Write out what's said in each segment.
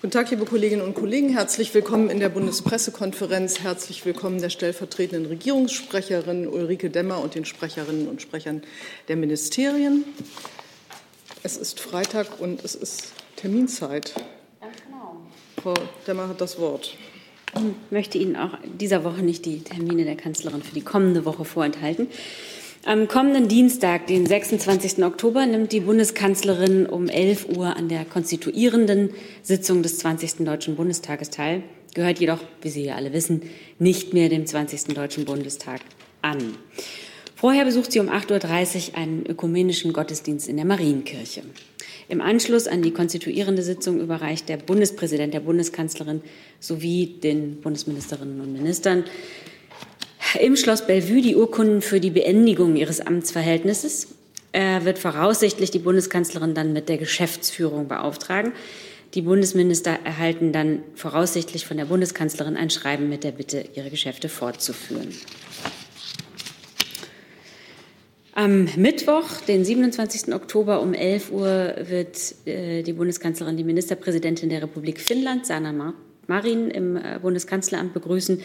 Guten Tag, liebe Kolleginnen und Kollegen. Herzlich willkommen in der Bundespressekonferenz. Herzlich willkommen der stellvertretenden Regierungssprecherin Ulrike Demmer und den Sprecherinnen und Sprechern der Ministerien. Es ist Freitag und es ist Terminzeit. Frau Demmer hat das Wort. Ich möchte Ihnen auch dieser Woche nicht die Termine der Kanzlerin für die kommende Woche vorenthalten. Am kommenden Dienstag, den 26. Oktober, nimmt die Bundeskanzlerin um 11 Uhr an der konstituierenden Sitzung des 20. Deutschen Bundestages teil, gehört jedoch, wie Sie ja alle wissen, nicht mehr dem 20. Deutschen Bundestag an. Vorher besucht sie um 8.30 Uhr einen ökumenischen Gottesdienst in der Marienkirche. Im Anschluss an die konstituierende Sitzung überreicht der Bundespräsident der Bundeskanzlerin sowie den Bundesministerinnen und Ministern im Schloss Bellevue die Urkunden für die Beendigung ihres Amtsverhältnisses. Er wird voraussichtlich die Bundeskanzlerin dann mit der Geschäftsführung beauftragen. Die Bundesminister erhalten dann voraussichtlich von der Bundeskanzlerin ein Schreiben mit der Bitte, ihre Geschäfte fortzuführen. Am Mittwoch, den 27. Oktober um 11 Uhr, wird äh, die Bundeskanzlerin die Ministerpräsidentin der Republik Finnland, Sanna im äh, Bundeskanzleramt begrüßen.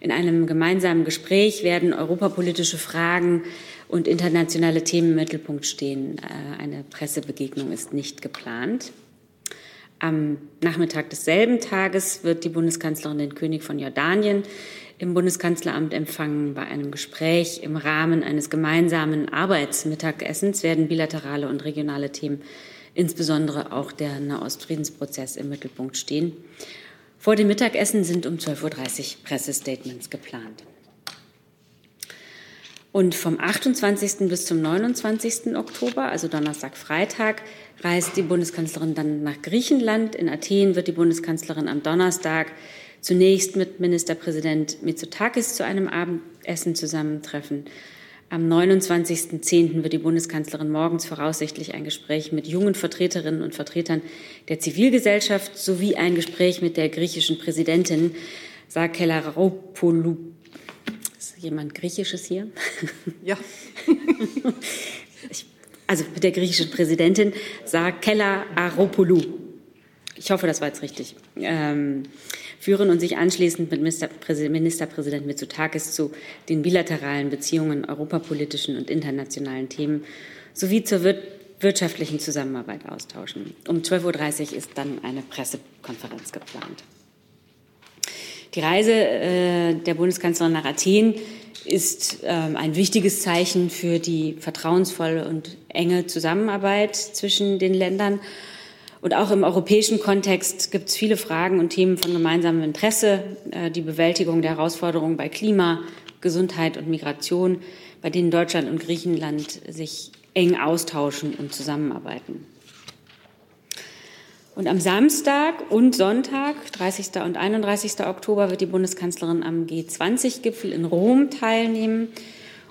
In einem gemeinsamen Gespräch werden europapolitische Fragen und internationale Themen im Mittelpunkt stehen. Äh, eine Pressebegegnung ist nicht geplant. Am Nachmittag desselben Tages wird die Bundeskanzlerin den König von Jordanien im Bundeskanzleramt empfangen. Bei einem Gespräch im Rahmen eines gemeinsamen Arbeitsmittagessens werden bilaterale und regionale Themen, insbesondere auch der Nahostfriedensprozess, im Mittelpunkt stehen. Vor dem Mittagessen sind um 12.30 Uhr Pressestatements geplant. Und vom 28. bis zum 29. Oktober, also Donnerstag, Freitag, reist die Bundeskanzlerin dann nach Griechenland. In Athen wird die Bundeskanzlerin am Donnerstag zunächst mit Ministerpräsident Mitsotakis zu einem Abendessen zusammentreffen. Am 29.10. wird die Bundeskanzlerin morgens voraussichtlich ein Gespräch mit jungen Vertreterinnen und Vertretern der Zivilgesellschaft sowie ein Gespräch mit der griechischen Präsidentin Sakelaropoulou. Ist jemand Griechisches hier? Ja. also mit der griechischen Präsidentin Sakela Aropoulou. Ich hoffe, das war jetzt richtig. Ähm, führen und sich anschließend mit Ministerpräsident Mitsotakis zu den bilateralen Beziehungen, europapolitischen und internationalen Themen sowie zur wirtschaftlichen Zusammenarbeit austauschen. Um 12.30 Uhr ist dann eine Pressekonferenz geplant. Die Reise äh, der Bundeskanzlerin nach Athen ist ähm, ein wichtiges Zeichen für die vertrauensvolle und enge Zusammenarbeit zwischen den Ländern und auch im europäischen Kontext gibt es viele Fragen und Themen von gemeinsamem Interesse. Äh, die Bewältigung der Herausforderungen bei Klima, Gesundheit und Migration, bei denen Deutschland und Griechenland sich eng austauschen und zusammenarbeiten. Und am Samstag und Sonntag, 30. und 31. Oktober, wird die Bundeskanzlerin am G20-Gipfel in Rom teilnehmen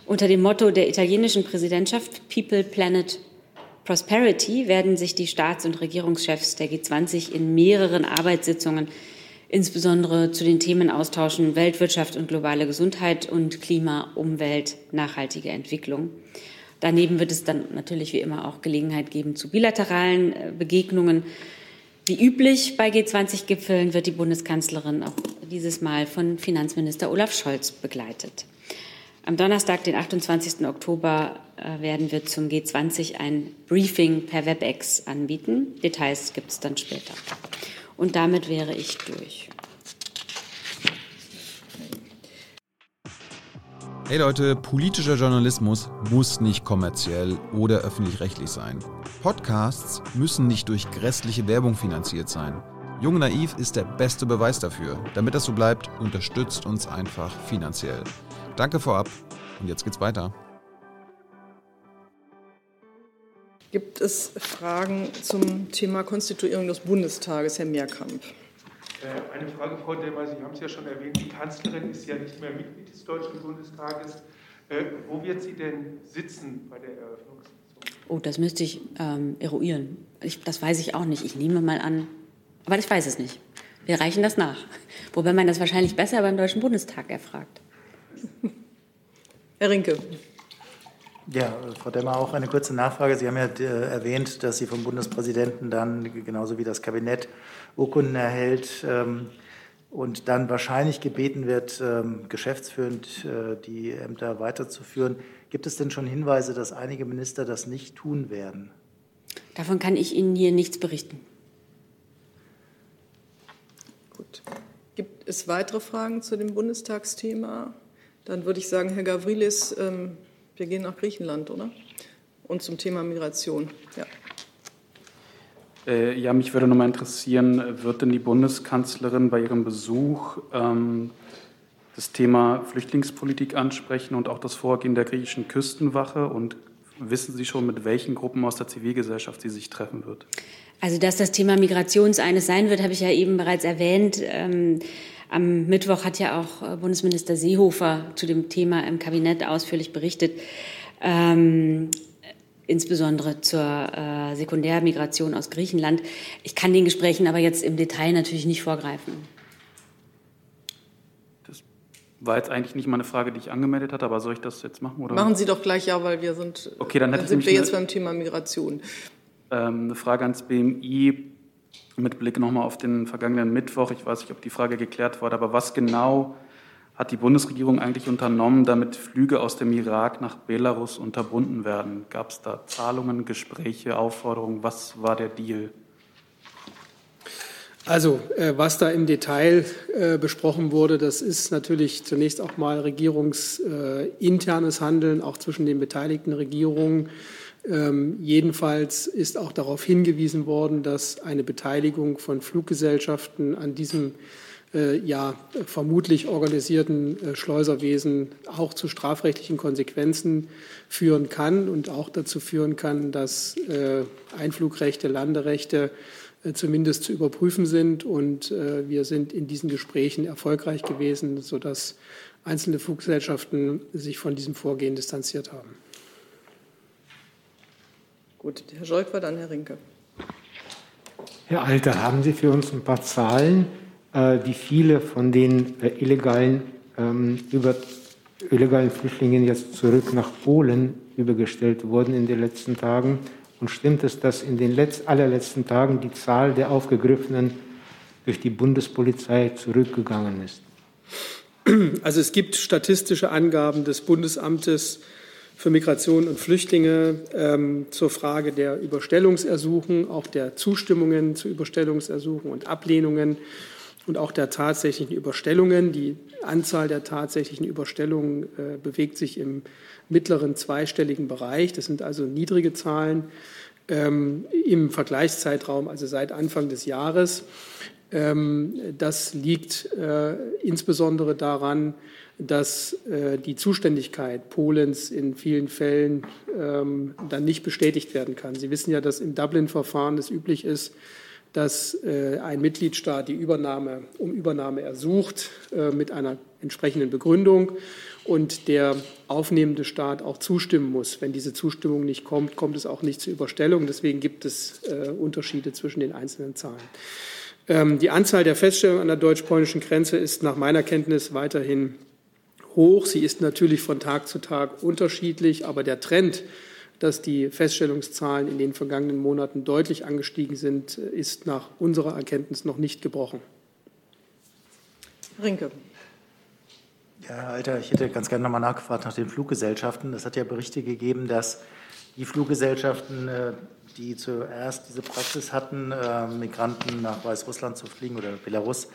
unter dem Motto der italienischen Präsidentschaft People, Planet, Prosperity werden sich die Staats- und Regierungschefs der G20 in mehreren Arbeitssitzungen insbesondere zu den Themen austauschen Weltwirtschaft und globale Gesundheit und Klima, Umwelt, nachhaltige Entwicklung. Daneben wird es dann natürlich wie immer auch Gelegenheit geben zu bilateralen äh, Begegnungen. Wie üblich bei G20-Gipfeln wird die Bundeskanzlerin auch dieses Mal von Finanzminister Olaf Scholz begleitet. Am Donnerstag, den 28. Oktober, äh, werden wir zum G20 ein Briefing per WebEx anbieten. Details gibt es dann später. Und damit wäre ich durch. Hey Leute, politischer Journalismus muss nicht kommerziell oder öffentlich-rechtlich sein. Podcasts müssen nicht durch grässliche Werbung finanziert sein. Jung Naiv ist der beste Beweis dafür. Damit das so bleibt, unterstützt uns einfach finanziell. Danke vorab und jetzt geht's weiter. Gibt es Fragen zum Thema Konstituierung des Bundestages, Herr Mehrkamp? Äh, eine Frage, Frau Demmer, Sie haben es ja schon erwähnt, die Kanzlerin ist ja nicht mehr Mitglied des Deutschen Bundestages. Äh, wo wird sie denn sitzen bei der Eröffnungssitzung? Oh, das müsste ich ähm, eruieren. Ich, das weiß ich auch nicht. Ich nehme mal an, aber ich weiß es nicht. Wir reichen das nach. Wobei man das wahrscheinlich besser beim Deutschen Bundestag erfragt. Herr Rinke. Ja, Frau Demmer, auch eine kurze Nachfrage. Sie haben ja äh, erwähnt, dass Sie vom Bundespräsidenten dann genauso wie das Kabinett Urkunden erhält ähm, und dann wahrscheinlich gebeten wird, ähm, geschäftsführend äh, die Ämter weiterzuführen. Gibt es denn schon Hinweise, dass einige Minister das nicht tun werden? Davon kann ich Ihnen hier nichts berichten. Gut. Gibt es weitere Fragen zu dem Bundestagsthema? Dann würde ich sagen, Herr Gavrilis, ähm, wir gehen nach Griechenland, oder? Und zum Thema Migration. Ja. Äh, ja, mich würde noch mal interessieren, wird denn die Bundeskanzlerin bei ihrem Besuch ähm, das Thema Flüchtlingspolitik ansprechen und auch das Vorgehen der griechischen Küstenwache? Und wissen Sie schon, mit welchen Gruppen aus der Zivilgesellschaft sie sich treffen wird? Also, dass das Thema Migrations eines sein wird, habe ich ja eben bereits erwähnt. Ähm, am Mittwoch hat ja auch äh, Bundesminister Seehofer zu dem Thema im Kabinett ausführlich berichtet, ähm, insbesondere zur äh, Sekundärmigration aus Griechenland. Ich kann den Gesprächen aber jetzt im Detail natürlich nicht vorgreifen. Das war jetzt eigentlich nicht mal eine Frage, die ich angemeldet hatte, aber soll ich das jetzt machen? Oder? Machen Sie doch gleich ja, weil wir sind, okay, dann, dann sind wir jetzt beim Thema Migration. Ähm, eine Frage ans BMI mit Blick nochmal auf den vergangenen Mittwoch. Ich weiß nicht, ob die Frage geklärt wurde, aber was genau hat die Bundesregierung eigentlich unternommen, damit Flüge aus dem Irak nach Belarus unterbunden werden? Gab es da Zahlungen, Gespräche, Aufforderungen? Was war der Deal? Also, äh, was da im Detail äh, besprochen wurde, das ist natürlich zunächst auch mal regierungsinternes Handeln, auch zwischen den beteiligten Regierungen. Ähm, jedenfalls ist auch darauf hingewiesen worden, dass eine Beteiligung von Fluggesellschaften an diesem äh, ja vermutlich organisierten äh, Schleuserwesen auch zu strafrechtlichen Konsequenzen führen kann und auch dazu führen kann, dass äh, Einflugrechte, Landerechte äh, zumindest zu überprüfen sind. Und äh, wir sind in diesen Gesprächen erfolgreich gewesen, sodass einzelne Fluggesellschaften sich von diesem Vorgehen distanziert haben. Gut, Herr Scholk dann Herr Rinke. Herr Alter, haben Sie für uns ein paar Zahlen, äh, wie viele von den äh, illegalen, ähm, über, illegalen Flüchtlingen jetzt zurück nach Polen übergestellt wurden in den letzten Tagen? Und stimmt es, dass in den letzt, allerletzten Tagen die Zahl der Aufgegriffenen durch die Bundespolizei zurückgegangen ist? Also es gibt statistische Angaben des Bundesamtes für Migration und Flüchtlinge ähm, zur Frage der Überstellungsersuchen, auch der Zustimmungen zu Überstellungsersuchen und Ablehnungen und auch der tatsächlichen Überstellungen. Die Anzahl der tatsächlichen Überstellungen äh, bewegt sich im mittleren zweistelligen Bereich. Das sind also niedrige Zahlen ähm, im Vergleichszeitraum, also seit Anfang des Jahres. Ähm, das liegt äh, insbesondere daran, dass äh, die Zuständigkeit Polens in vielen Fällen ähm, dann nicht bestätigt werden kann. Sie wissen ja, dass im Dublin-Verfahren es üblich ist, dass äh, ein Mitgliedstaat die Übernahme um Übernahme ersucht äh, mit einer entsprechenden Begründung und der aufnehmende Staat auch zustimmen muss. Wenn diese Zustimmung nicht kommt, kommt es auch nicht zur Überstellung. Deswegen gibt es äh, Unterschiede zwischen den einzelnen Zahlen. Ähm, die Anzahl der Feststellungen an der deutsch-polnischen Grenze ist nach meiner Kenntnis weiterhin hoch. Sie ist natürlich von Tag zu Tag unterschiedlich, aber der Trend, dass die Feststellungszahlen in den vergangenen Monaten deutlich angestiegen sind, ist nach unserer Erkenntnis noch nicht gebrochen. Rinke. Ja, Herr Alter, ich hätte ganz gerne nochmal nachgefragt nach den Fluggesellschaften. Es hat ja Berichte gegeben, dass die Fluggesellschaften, äh, die zuerst diese Praxis hatten, äh, Migranten nach Weißrussland zu fliegen oder Belarus,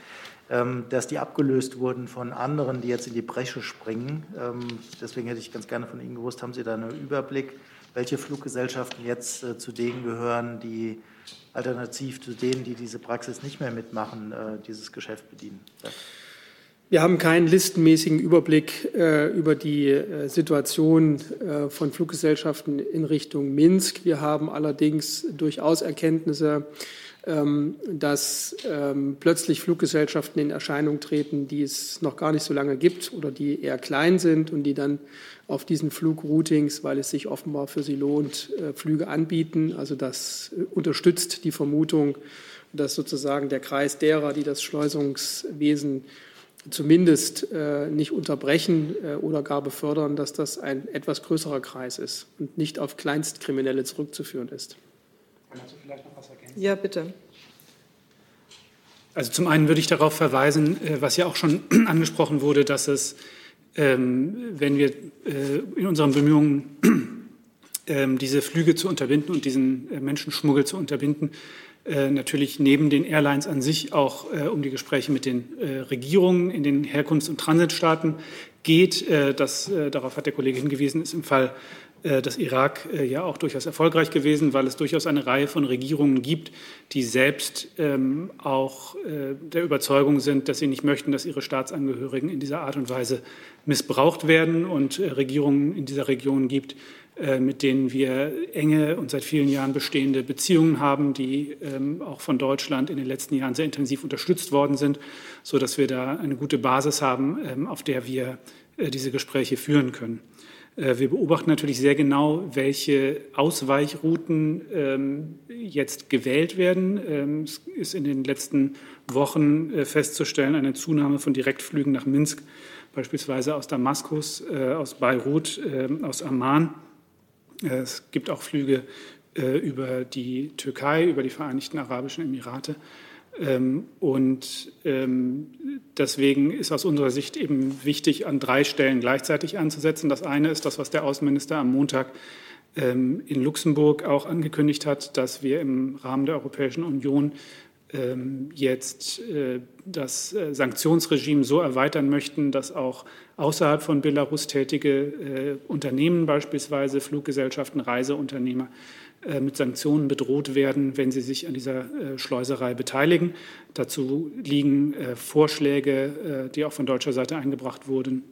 dass die abgelöst wurden von anderen, die jetzt in die Bresche springen. Ähm, deswegen hätte ich ganz gerne von Ihnen gewusst, haben Sie da einen Überblick, welche Fluggesellschaften jetzt äh, zu denen gehören, die alternativ zu denen, die diese Praxis nicht mehr mitmachen, äh, dieses Geschäft bedienen? Ja. Wir haben keinen listenmäßigen Überblick äh, über die äh, Situation äh, von Fluggesellschaften in Richtung Minsk. Wir haben allerdings durchaus Erkenntnisse ähm, dass ähm, plötzlich Fluggesellschaften in Erscheinung treten, die es noch gar nicht so lange gibt oder die eher klein sind und die dann auf diesen Flugroutings, weil es sich offenbar für sie lohnt, äh, Flüge anbieten. Also das äh, unterstützt die Vermutung, dass sozusagen der Kreis derer, die das Schleusungswesen zumindest äh, nicht unterbrechen äh, oder gar befördern, dass das ein etwas größerer Kreis ist und nicht auf Kleinstkriminelle zurückzuführen ist. Ja, bitte. Also zum einen würde ich darauf verweisen, äh, was ja auch schon angesprochen wurde, dass es, ähm, wenn wir äh, in unseren Bemühungen ähm, diese Flüge zu unterbinden und diesen äh, Menschenschmuggel zu unterbinden, natürlich neben den Airlines an sich auch um die Gespräche mit den Regierungen in den Herkunfts- und Transitstaaten geht. Das, darauf hat der Kollege hingewiesen, ist im Fall äh, des Irak äh, ja auch durchaus erfolgreich gewesen, weil es durchaus eine Reihe von Regierungen gibt, die selbst ähm, auch äh, der Überzeugung sind, dass sie nicht möchten, dass ihre Staatsangehörigen in dieser Art und Weise missbraucht werden und Regierungen in dieser Region gibt, mit denen wir enge und seit vielen Jahren bestehende Beziehungen haben, die ähm, auch von Deutschland in den letzten Jahren sehr intensiv unterstützt worden sind, sodass wir da eine gute Basis haben, ähm, auf der wir diese Gespräche führen können. Äh, wir beobachten natürlich sehr genau, welche Ausweichrouten ähm, jetzt gewählt werden. Ähm, es ist in den letzten Wochen äh, festzustellen eine Zunahme von Direktflügen nach Minsk, beispielsweise aus Damaskus, äh, aus Beirut, ähm, aus Amman. Es gibt auch Flüge über die Türkei, über die Vereinigten Arabischen Emirate. Ähm, und ähm, deswegen ist aus unserer Sicht eben wichtig, an drei Stellen gleichzeitig anzusetzen. Das eine ist das, was der Außenminister am Montag ähm, in Luxemburg auch angekündigt hat, dass wir im Rahmen der Europäischen Union jetzt äh, das äh, Sanktionsregime so erweitern möchten, dass auch außerhalb von Belarus tätige äh, Unternehmen, beispielsweise Fluggesellschaften, Reiseunternehmer, mit Sanktionen bedroht werden, wenn sie sich an dieser äh, Schleuserei beteiligen. Dazu liegen äh, Vorschläge, die auch von deutscher Seite eingebracht wurden,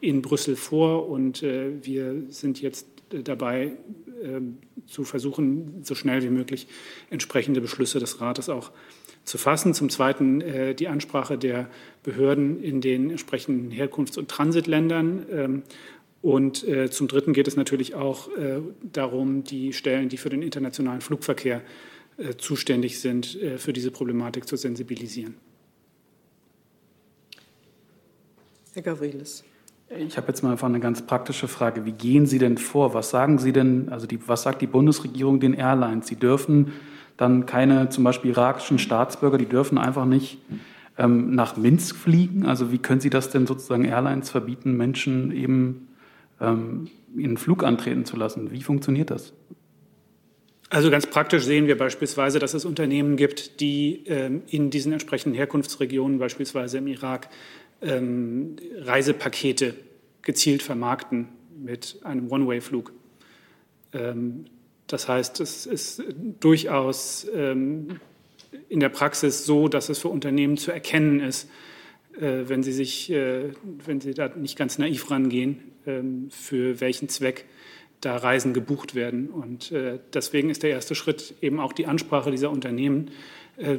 in Brüssel vor. Und wir sind jetzt dabei, zu versuchen, so schnell wie möglich entsprechende Beschlüsse des Rates auch zu fassen. Zum Zweiten die Ansprache der Behörden in den entsprechenden Herkunfts- und Transitländern ähm, und äh, zum Dritten geht es natürlich auch äh, darum, die Stellen, die für den internationalen Flugverkehr äh, zuständig sind, äh, für diese Problematik zu sensibilisieren. Herr Gavrilis. Ich habe jetzt mal einfach eine ganz praktische Frage. Wie gehen Sie denn vor? Was sagen Sie denn, also die, was sagt die Bundesregierung den Airlines? Sie dürfen dann keine zum Beispiel irakischen Staatsbürger, die dürfen einfach nicht ähm, nach Minsk fliegen. Also wie können Sie das denn sozusagen Airlines verbieten, Menschen eben einen Flug antreten zu lassen. Wie funktioniert das? Also ganz praktisch sehen wir beispielsweise, dass es Unternehmen gibt, die ähm, in diesen entsprechenden Herkunftsregionen, beispielsweise im Irak, ähm, Reisepakete gezielt vermarkten mit einem One-Way-Flug. Ähm, das heißt, es ist durchaus ähm, in der Praxis so, dass es für Unternehmen zu erkennen ist, wenn sie sich, äh, wenn sie da nicht ganz naiv rangehen, ähm, für welchen Zweck da Reisen gebucht werden. Und äh, deswegen ist der erste Schritt eben auch die Ansprache dieser Unternehmen,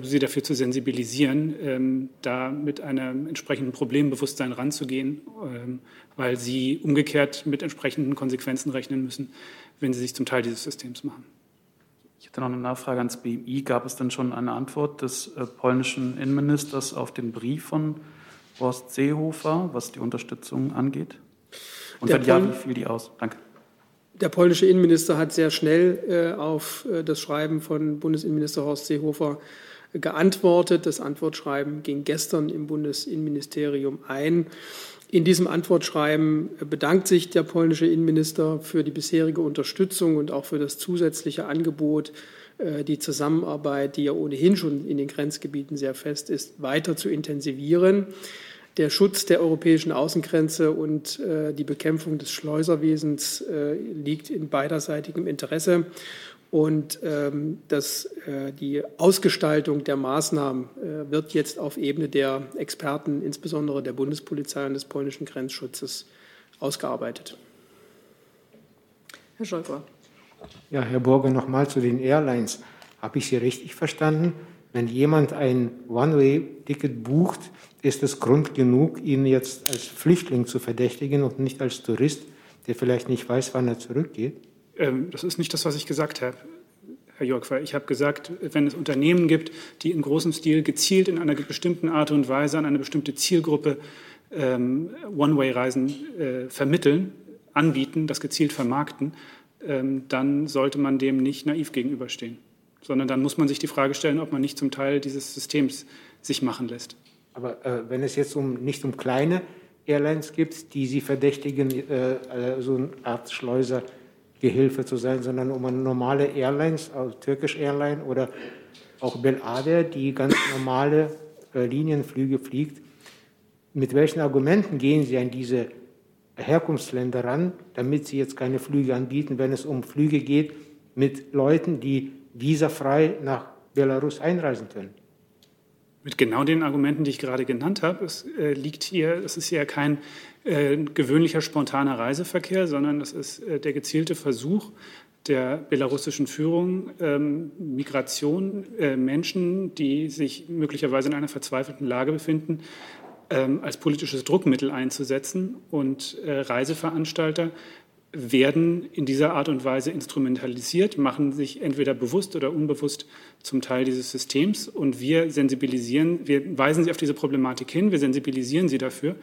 sie dafür zu sensibilisieren, ähm, da mit einem entsprechenden Problembewusstsein ranzugehen, ähm, weil sie umgekehrt mit entsprechenden Konsequenzen rechnen müssen, wenn sie sich zum Teil dieses Systems machen. Ich hätte noch eine Nachfrage ans BMI. Gab es denn schon eine Antwort des polnischen Innenministers auf den Brief von Horst Seehofer, was die Unterstützung angeht? Und wenn ja, wie fiel die aus? Danke. Der polnische Innenminister hat sehr schnell äh, auf äh, das Schreiben von Bundesinnenminister Horst Seehofer geantwortet. Das Antwortschreiben ging gestern im Bundesinnenministerium ein. In diesem Antwortschreiben bedankt sich der polnische Innenminister für die bisherige Unterstützung und auch für das zusätzliche Angebot, die Zusammenarbeit, die ja ohnehin schon in den Grenzgebieten sehr fest ist, weiter zu intensivieren. Der Schutz der europäischen Außengrenze und äh, die Bekämpfung des Schleuserwesens äh, liegt in beiderseitigem Interesse. Und ähm, das, äh, die Ausgestaltung der Maßnahmen äh, wird jetzt auf Ebene der Experten, insbesondere der Bundespolizei und des polnischen Grenzschutzes, ausgearbeitet. Herr Scholper. Ja, Herr Burger, nochmal zu den Airlines. Habe ich Sie richtig verstanden? Wenn jemand ein One-Way-Ticket bucht, ist es Grund genug, ihn jetzt als Flüchtling zu verdächtigen und nicht als Tourist, der vielleicht nicht weiß, wann er zurückgeht? Ähm, das ist nicht das, was ich gesagt habe. Herr Jörg, weil ich habe gesagt, wenn es Unternehmen gibt, die in großem Stil gezielt in einer bestimmten Art und Weise an eine bestimmte Zielgruppe ähm, One-Way-Reisen äh, vermitteln, anbieten, das gezielt vermarkten, dann sollte man dem nicht naiv gegenüberstehen, sondern dann muss man sich die Frage stellen, ob man nicht zum Teil dieses Systems sich machen lässt. Aber äh, wenn es jetzt um, nicht um kleine Airlines gibt, die Sie verdächtigen, äh, so eine Art Schleusergehilfe zu sein, sondern um eine normale Airlines, also Turkish Airline oder auch Belader, die ganz normale äh, Linienflüge fliegt. Mit welchen Argumenten gehen Sie an diese Herkunftsländer ran, damit sie jetzt keine Flüge anbieten, wenn es um Flüge geht mit Leuten, die visafrei nach Belarus einreisen können? Mit genau den Argumenten, die ich gerade genannt habe. Es äh, liegt hier, es ist ja kein äh, gewöhnlicher spontaner Reiseverkehr, sondern es ist äh, der gezielte Versuch der belarussischen Führung, ähm, Migration, äh, Menschen, die sich möglicherweise in einer verzweifelten Lage befinden, als politisches Druckmittel einzusetzen. Und äh, Reiseveranstalter werden in dieser Art und Weise instrumentalisiert, machen sich entweder bewusst oder unbewusst zum Teil dieses Systems. Und wir sensibilisieren, wir weisen sie auf diese Problematik hin, wir sensibilisieren sie dafür.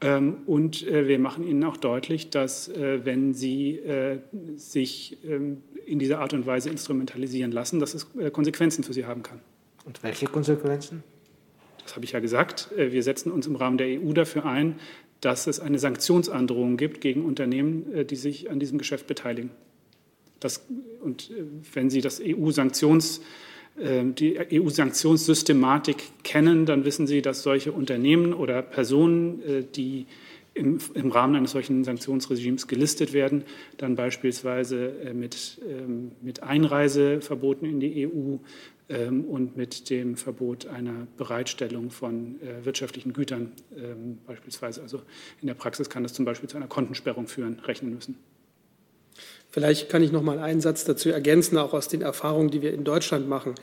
Ähm, und äh, wir machen ihnen auch deutlich, dass äh, wenn sie sich ähm, in dieser Art und Weise instrumentalisieren lassen, dass es Konsequenzen für sie haben kann. Und welche Konsequenzen? Das habe ich ja gesagt. Wir setzen uns im Rahmen der EU dafür ein, dass es eine Sanktionsandrohung gibt gegen Unternehmen, äh, die sich an diesem Geschäft beteiligen. Das, und äh, wenn Sie das EU-Sanktions, äh, die EU-Sanktionssystematik kennen, dann wissen Sie, dass solche Unternehmen oder Personen, die im, im, Rahmen eines solchen Sanktionsregimes gelistet werden, dann beispielsweise mit, ähm, mit Einreiseverboten in die EU, ähm, und mit dem Verbot einer Bereitstellung von äh, wirtschaftlichen Gütern ähm, beispielsweise. Also in der Praxis kann das zum Beispiel zu einer Kontensperrung führen, rechnen müssen. Vielleicht kann ich noch mal einen Satz dazu ergänzen, auch aus den Erfahrungen, die wir in Deutschland machen.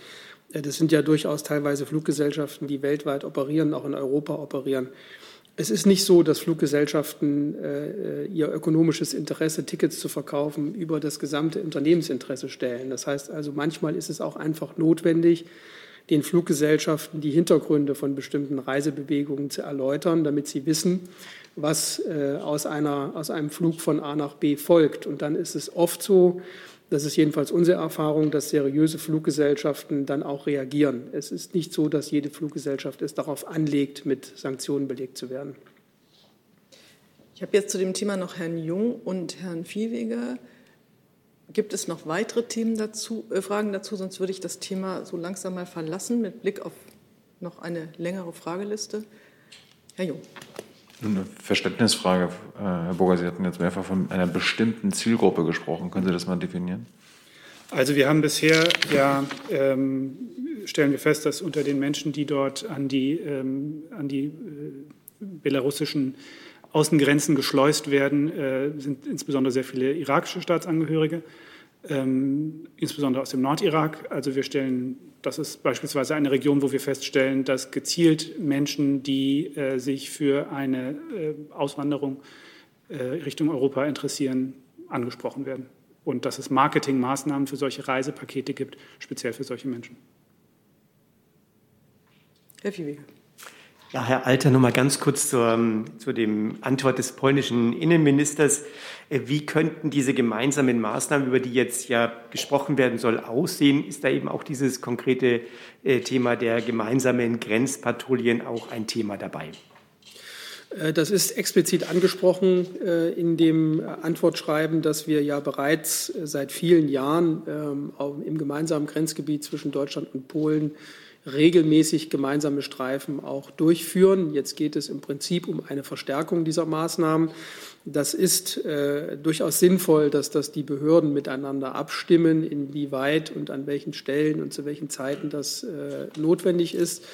Äh, das sind ja durchaus teilweise Fluggesellschaften, die weltweit operieren, auch in Europa operieren. Es ist nicht so, dass Fluggesellschaften äh, ihr ökonomisches Interesse, Tickets zu verkaufen, über das gesamte Unternehmensinteresse stellen. Das heißt also, manchmal ist es auch einfach notwendig, den Fluggesellschaften die Hintergründe von bestimmten Reisebewegungen zu erläutern, damit sie wissen, was äh, aus, einer, aus einem Flug von A nach B folgt. Und dann ist es oft so, das ist jedenfalls unsere Erfahrung, dass seriöse Fluggesellschaften dann auch reagieren. Es ist nicht so, dass jede Fluggesellschaft es darauf anlegt, mit Sanktionen belegt zu werden. Ich habe jetzt zu dem Thema noch Herrn Jung und Herrn Viehweger. Gibt es noch weitere Themen dazu, äh, Fragen dazu? Sonst würde ich das Thema so langsam mal verlassen mit Blick auf noch eine längere Frageliste. Herr Jung. Eine Verständnisfrage, äh, Herr Burger, Sie hatten jetzt mehrfach von einer bestimmten Zielgruppe gesprochen. Können Sie das mal definieren? Also wir haben bisher ja ähm, stellen wir fest, dass unter den Menschen, die dort an die, ähm, an die äh, belarussischen Außengrenzen geschleust werden, äh, sind insbesondere sehr viele irakische Staatsangehörige, ähm, insbesondere aus dem Nordirak. Also wir stellen das ist beispielsweise eine Region, wo wir feststellen, dass gezielt Menschen, die äh, sich für eine äh, Auswanderung äh, Richtung Europa interessieren, angesprochen werden. Und dass es Marketingmaßnahmen für solche Reisepakete gibt, speziell für solche Menschen. Herr Viehweger. Ja, Herr Alter, noch mal ganz kurz zur, ähm, zu dem Antwort des polnischen Innenministers. Äh, wie könnten diese gemeinsamen Maßnahmen, über die jetzt ja gesprochen werden soll, aussehen? Ist da eben auch dieses konkrete äh, Thema der gemeinsamen Grenzpatrouillen auch ein Thema dabei? Äh, das ist explizit angesprochen in dem Antwortschreiben, dass wir ja bereits seit vielen Jahren ähm, im gemeinsamen Grenzgebiet zwischen Deutschland und Polen regelmäßig gemeinsame Streifen auch durchführen. Jetzt geht es im Prinzip um eine Verstärkung dieser Maßnahmen. Das ist äh, durchaus sinnvoll, dass das die Behörden miteinander abstimmen, inwieweit und an welchen Stellen und zu welchen Zeiten das äh, notwendig ist.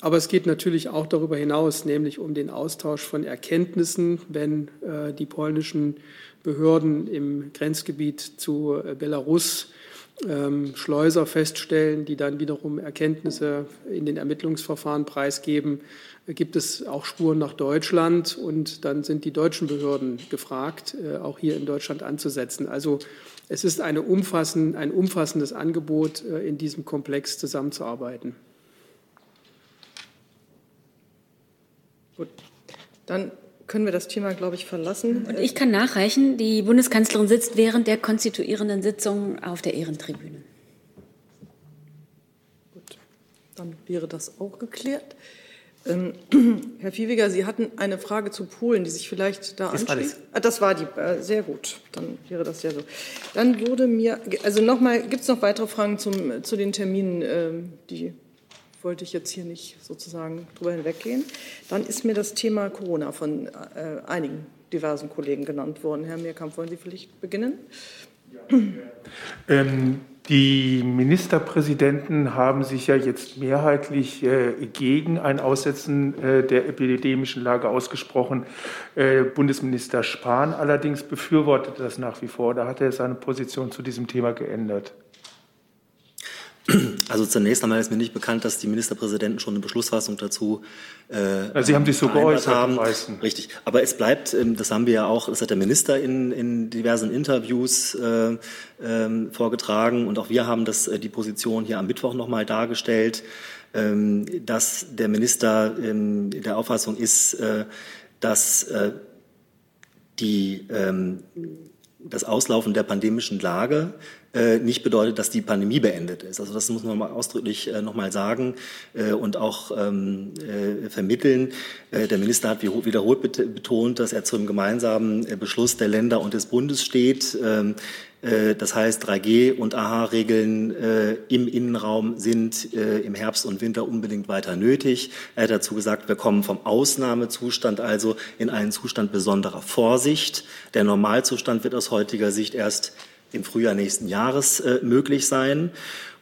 Aber es geht natürlich auch darüber hinaus, nämlich um den Austausch von Erkenntnissen, wenn äh, die polnischen Behörden im Grenzgebiet zu äh, Belarus Schleuser feststellen, die dann wiederum Erkenntnisse in den Ermittlungsverfahren preisgeben, gibt es auch Spuren nach Deutschland und dann sind die deutschen Behörden gefragt, äh, auch hier in Deutschland anzusetzen. Also es ist umfassend, ein umfassendes Angebot, äh, in diesem Komplex zusammenzuarbeiten. Gut, dann können wir das Thema, glaube ich, verlassen. Und ich kann nachreichen, die Bundeskanzlerin sitzt während der konstituierenden Sitzung auf der Ehrentribüne. Gut, dann wäre das auch geklärt. Ähm, Herr Viehweger, Sie hatten eine Frage zu Polen, die sich vielleicht da das anschließt. War das. Ah, das war die. Äh, sehr gut. Dann wäre das ja so. Dann wurde mir, also nochmal, gibt es noch weitere Fragen zum, zu den Terminen, äh, die wollte ich jetzt hier nicht sozusagen drüber hinweggehen. Dann ist mir das Thema Corona von äh, einigen diversen Kollegen genannt worden. Herr Meerkamp, wollen Sie vielleicht beginnen? Ja, ähm, die Ministerpräsidenten haben sich ja jetzt mehrheitlich äh, gegen ein Aussetzen äh, der epidemischen Lage ausgesprochen. Äh, Bundesminister Spahn allerdings befürwortet das nach wie vor. Da hat er seine Position zu diesem Thema geändert. Also zunächst einmal ist mir nicht bekannt, dass die Ministerpräsidenten schon eine Beschlussfassung dazu äh, also Sie haben sich so geäußert haben. Richtig. Aber es bleibt, ähm, das haben wir ja auch, das hat der Minister in, in diversen Interviews äh, äh, vorgetragen und auch wir haben das, äh, die Position hier am Mittwoch nochmal dargestellt, ähm, dass der Minister ähm, der Auffassung ist, äh, dass äh, die, ähm, das Auslaufen der pandemischen Lage äh, nicht bedeutet, dass die Pandemie beendet ist. Also das muss man mal ausdrücklich äh, nochmal sagen äh, und auch ähm, äh, vermitteln. Äh, der Minister hat wiederholt betont, dass er zum gemeinsamen äh, Beschluss der Länder und des Bundes steht. Ähm, äh, das heißt, 3G und AHA-Regeln äh, im Innenraum sind äh, im Herbst und Winter unbedingt weiter nötig. Er hat dazu gesagt, wir kommen vom Ausnahmezustand also in einen Zustand besonderer Vorsicht. Der Normalzustand wird aus heutiger Sicht erst im Frühjahr nächsten Jahres äh, möglich sein.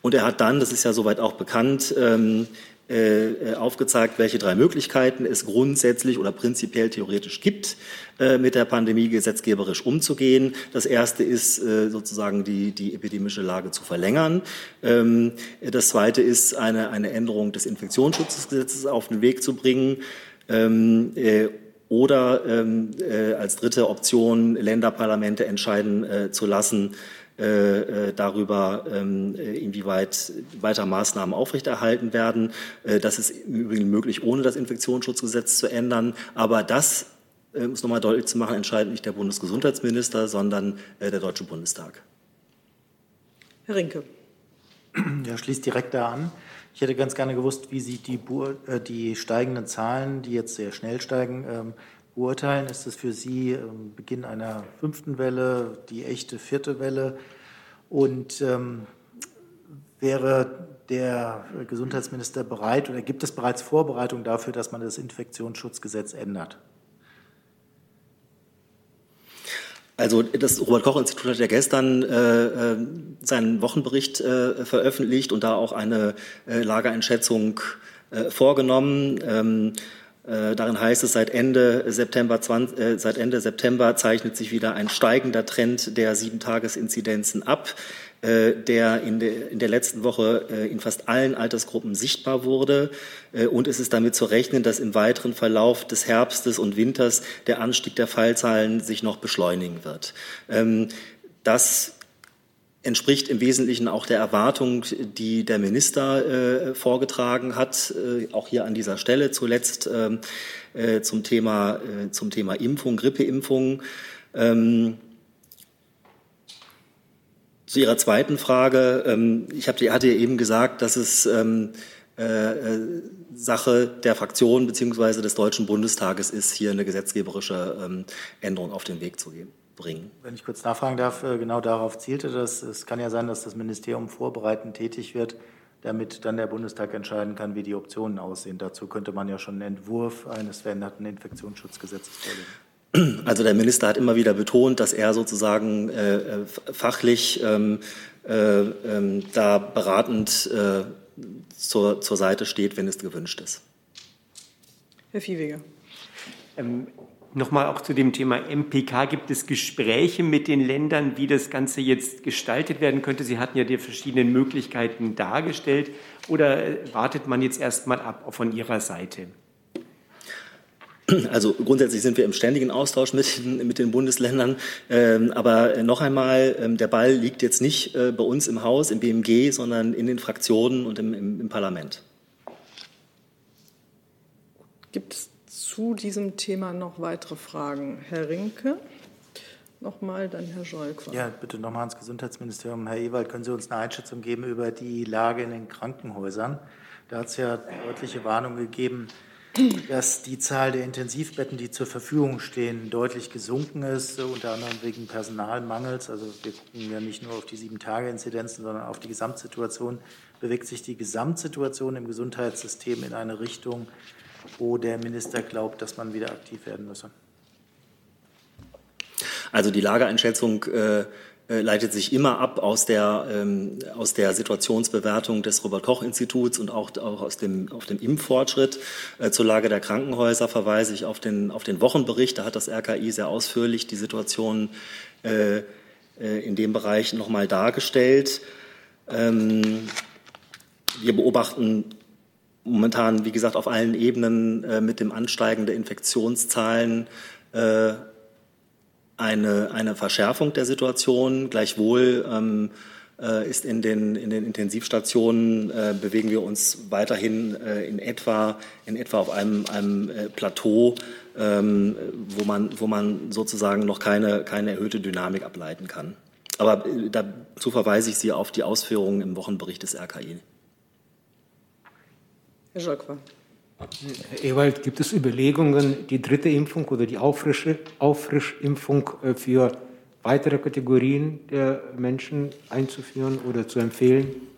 Und er hat dann, das ist ja soweit auch bekannt, ähm, äh, aufgezeigt, welche drei Möglichkeiten es grundsätzlich oder prinzipiell theoretisch gibt, äh, mit der Pandemie gesetzgeberisch umzugehen. Das erste ist äh, sozusagen die, die epidemische Lage zu verlängern. Ähm, das zweite ist eine, eine Änderung des Infektionsschutzgesetzes auf den Weg zu bringen. Ähm, äh, oder ähm, äh, als dritte Option Länderparlamente entscheiden äh, zu lassen äh, äh darüber, ähm, äh, inwieweit weiter Maßnahmen aufrechterhalten werden. Äh, das ist im Übrigen möglich, ohne das Infektionsschutzgesetz zu ändern. Aber das, äh, um es nochmal deutlich zu machen, entscheidet nicht der Bundesgesundheitsminister, sondern äh, der Deutsche Bundestag. Herr Rinke. Ja, schließt direkt da an. Ich hätte ganz gerne gewusst, wie Sie die, äh, die steigenden Zahlen, die jetzt sehr schnell steigen, ähm, beurteilen. Ist es für Sie ähm, Beginn einer fünften Welle, die echte vierte Welle? Und ähm, wäre der Gesundheitsminister bereit oder gibt es bereits Vorbereitungen dafür, dass man das Infektionsschutzgesetz ändert? Also das Robert-Koch-Institut hat ja gestern äh, äh, seinen Wochenbericht äh, veröffentlicht und da auch eine äh, Lagereinschätzung äh, vorgenommen. Ähm, äh, darin heißt es, seit Ende, September 20, äh, seit Ende September zeichnet sich wieder ein steigender Trend der Sieben-Tages-Inzidenzen ab. Äh, der in, der in der letzten Woche äh, in fast allen Altersgruppen sichtbar wurde. Äh, und es ist damit zu rechnen, dass im weiteren Verlauf des Herbstes und Winters der Anstieg der Fallzahlen sich noch beschleunigen wird. Ähm, das entspricht im Wesentlichen auch der Erwartung, die der Minister äh, vorgetragen hat, äh, auch hier an dieser Stelle zuletzt ähm, äh, zum, Thema, zum Thema Impfung, Grippeimpfung. Ähm, zu Ihrer zweiten Frage. Ähm, ich hatte ja eben gesagt, dass es ähm, äh, äh, Sache der Fraktion bzw. des Deutschen Bundestages ist, hier eine gesetzgeberische ähm, Änderung auf den Weg zu bringen. Wenn ich kurz nachfragen darf, äh, genau darauf zielte das. Es kann ja sein, dass das Ministerium vorbereitend tätig wird, damit dann der Bundestag entscheiden kann, wie die Optionen aussehen. Dazu könnte man ja schon einen Entwurf eines veränderten Infektionsschutzgesetzes vorlegen. Also der Minister hat immer wieder betont, dass er sozusagen äh, äh fachlich ähm, äh, äh, da beratend äh, zur, zur Seite steht, wenn es gewünscht ist. Herr Viehweger. Ähm, Nochmal auch zu dem Thema MPK. Gibt es Gespräche mit den Ländern, wie das Ganze jetzt gestaltet werden könnte? Sie hatten ja die verschiedenen Möglichkeiten dargestellt. Oder wartet man jetzt erstmal ab von Ihrer Seite? Also grundsätzlich sind wir im ständigen Austausch mit, mit den Bundesländern. Ähm, aber noch einmal, ähm, der Ball liegt jetzt nicht äh, bei uns im Haus, im BMG, sondern in den Fraktionen und im, im, im Parlament. Gibt es zu diesem Thema noch weitere Fragen? Herr Rinke? Nochmal, dann Herr Scholk. Ja, bitte nochmal ans Gesundheitsministerium. Herr Ewald, können Sie uns eine Einschätzung geben über die Lage in den Krankenhäusern? Da hat es ja deutliche Warnungen gegeben, dass die Zahl der Intensivbetten, die zur Verfügung stehen, deutlich gesunken ist, unter anderem wegen Personalmangels. Also wir gucken ja nicht nur auf die Sieben-Tage-Inzidenzen, sondern auf die Gesamtsituation. Bewegt sich die Gesamtsituation im Gesundheitssystem in eine Richtung, wo der Minister glaubt, dass man wieder aktiv werden müsse? Also die Lageeinschätzung äh, äh, leitet sich immer ab aus der, ähm, aus der Situationsbewertung des Robert-Koch-Instituts und auch, auch aus dem, auf dem Impffortschritt. Äh, zur Lage der Krankenhäuser verweise ich auf den, auf den Wochenbericht. Da hat das RKI sehr ausführlich die Situation äh, äh in dem Bereich nochmal dargestellt. Ähm, wir beobachten momentan, wie gesagt, auf allen Ebenen äh, mit dem Ansteigen der Infektionszahlen äh, eine, eine Verschärfung der Situation. Gleichwohl ähm, äh, ist in den, in den Intensivstationen äh, bewegen wir uns weiterhin äh, in etwa, in etwa auf einem, einem äh, Plateau, ähm, wo, man, wo man sozusagen noch keine, keine erhöhte Dynamik ableiten kann. Aber äh, dazu verweise ich Sie auf die Ausführungen im Wochenbericht des RKI. Herr Jacques. Herr Ewald, gibt es Überlegungen, die dritte Impfung oder die Auffrischimpfung äh, für weitere Kategorien der Menschen einzuführen oder zu empfehlen?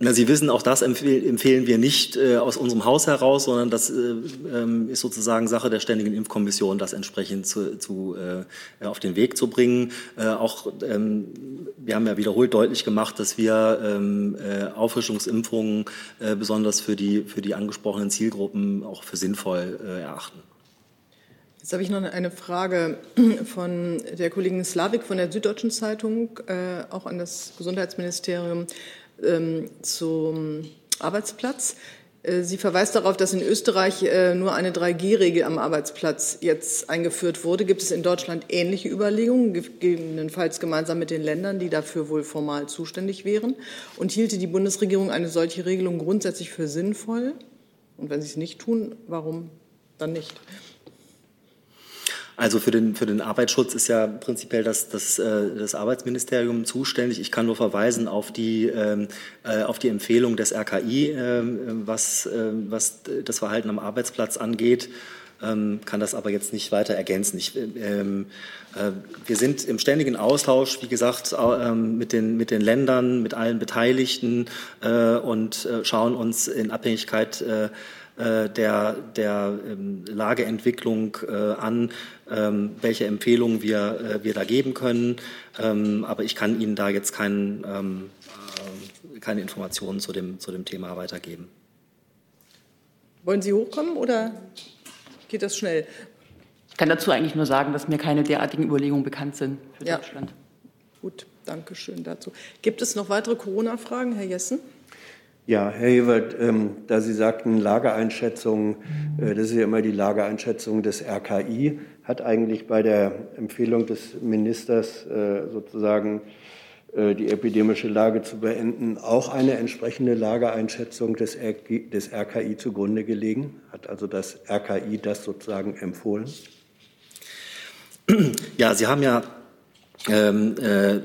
Na, Sie wissen, auch das empfehlen wir nicht äh, aus unserem Haus heraus, sondern das äh, ähm, ist sozusagen Sache der Ständigen Impfkommission, das entsprechend zu, zu, äh, auf den Weg zu bringen. Äh, auch ähm, wir haben ja wiederholt deutlich gemacht, dass wir ähm, äh, Auffrischungsimpfungen äh, besonders für die, für die angesprochenen Zielgruppen auch für sinnvoll erachten. Jetzt habe ich noch eine Frage von der Kollegin Slavik von der Süddeutschen Zeitung, auch an das Gesundheitsministerium zum Arbeitsplatz. Äh, sie verweist darauf, dass in Österreich äh, nur eine 3G-Regel am Arbeitsplatz jetzt eingeführt wurde. Gibt es in Deutschland ähnliche Überlegungen, gegebenenfalls gemeinsam mit den Ländern, die dafür wohl formal zuständig wären? Und hielte die Bundesregierung eine solche Regelung grundsätzlich für sinnvoll? Und wenn Sie es nicht tun, warum dann nicht? Also für den, für den Arbeitsschutz ist ja prinzipiell das, das, äh, das Arbeitsministerium zuständig. Ich kann nur verweisen auf die, ähm, äh, auf die Empfehlung des RKI, ähm, was, ähm, was das Verhalten am Arbeitsplatz angeht. kann das aber jetzt nicht weiter ergänzen. Ich, äh, wir sind im ständigen Austausch, wie gesagt, mit, den, mit den Ländern, mit allen Beteiligten und schauen uns in Abhängigkeit äh, der, der ähm, Lageentwicklung äh, an, ähm, welche Empfehlungen wir, äh, wir da geben können. Ähm, aber ich kann Ihnen da jetzt kein, keine Informationen zu dem, zu dem Thema weitergeben. Wollen Sie hochkommen oder geht das schnell? Ich kann dazu eigentlich nur sagen, dass mir keine derartigen Überlegungen bekannt sind für ja. Deutschland. Gut, danke schön dazu. Gibt es noch weitere Corona-Fragen, Herr Jessen? Ja, Herr Ewald, ähm, da Sie sagten Lageeinschätzung, äh, das ist ja immer die Lageeinschätzung des RKI, hat eigentlich bei der Empfehlung des Ministers äh, sozusagen äh, die epidemische Lage zu beenden, auch eine entsprechende Lageeinschätzung des, RKI, des RKI zugrunde gelegen? Hat also das RKI das sozusagen empfohlen? Ja, Sie haben ja ähm, äh,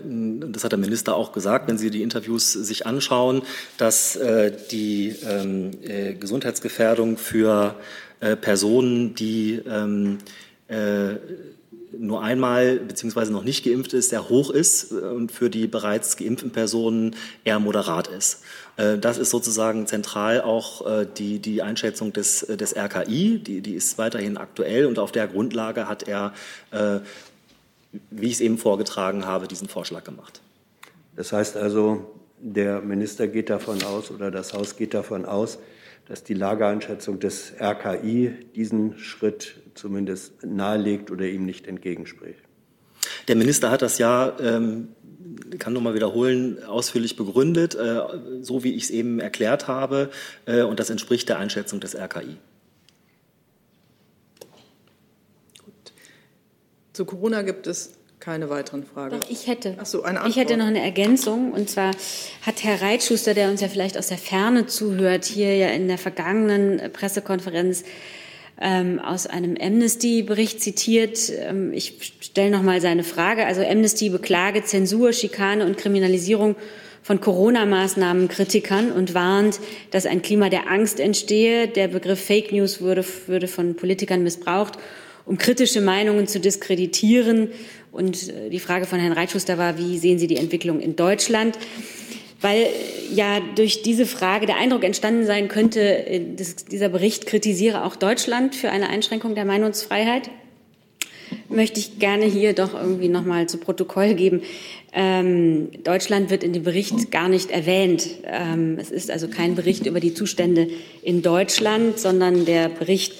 das hat der Minister auch gesagt, wenn Sie die Interviews sich anschauen, dass äh, die ähm, äh, Gesundheitsgefährdung für Personen, die ähm, nur einmal bzw. noch nicht geimpft ist, sehr hoch ist und für die bereits geimpften Personen eher moderat ist. Das ist sozusagen zentral auch die, die Einschätzung des, des RKI, die, die ist weiterhin aktuell und auf der Grundlage hat er wie ich es eben vorgetragen habe, diesen Vorschlag gemacht. Das heißt also, der Minister geht davon aus oder das Haus geht davon aus, dass die Lageeinschätzung des RKI diesen Schritt zumindest nahelegt oder ihm nicht entgegenspricht. Der Minister hat das ja, ähm, kann nur mal wiederholen, ausführlich begründet, äh, so wie ich es eben erklärt habe. Äh, und das entspricht der Einschätzung des RKI. Zu Corona gibt es keine weiteren Fragen. Doch, ich hätte. Ach so, eine Ich hätte noch eine Ergänzung. Und zwar hat Herr Reitschuster, der uns ja vielleicht aus der Ferne zuhört, hier ja in der vergangenen Pressekonferenz ähm, aus einem Amnesty-Bericht zitiert. Ähm, ich stelle noch mal seine Frage. Also Amnesty beklage Zensur, Schikane und Kriminalisierung von Corona-Maßnahmen Kritikern und warnt, dass ein Klima der Angst entstehe. Der Begriff Fake News würde, würde von Politikern missbraucht, um kritische Meinungen zu diskreditieren. Und äh, die Frage von Herrn Reitschuster war, wie sehen Sie die Entwicklung in Deutschland? weil ja durch diese Frage der Eindruck entstanden sein könnte, äh, dieser Bericht kritisiere auch Deutschland für eine Einschränkung der Meinungsfreiheit. Möchte ich gerne hier doch irgendwie noch mal zu Protokoll geben. Ähm, Deutschland wird in dem Bericht gar nicht erwähnt. Ähm, es ist also kein Bericht über die Zustände in Deutschland, sondern der Bericht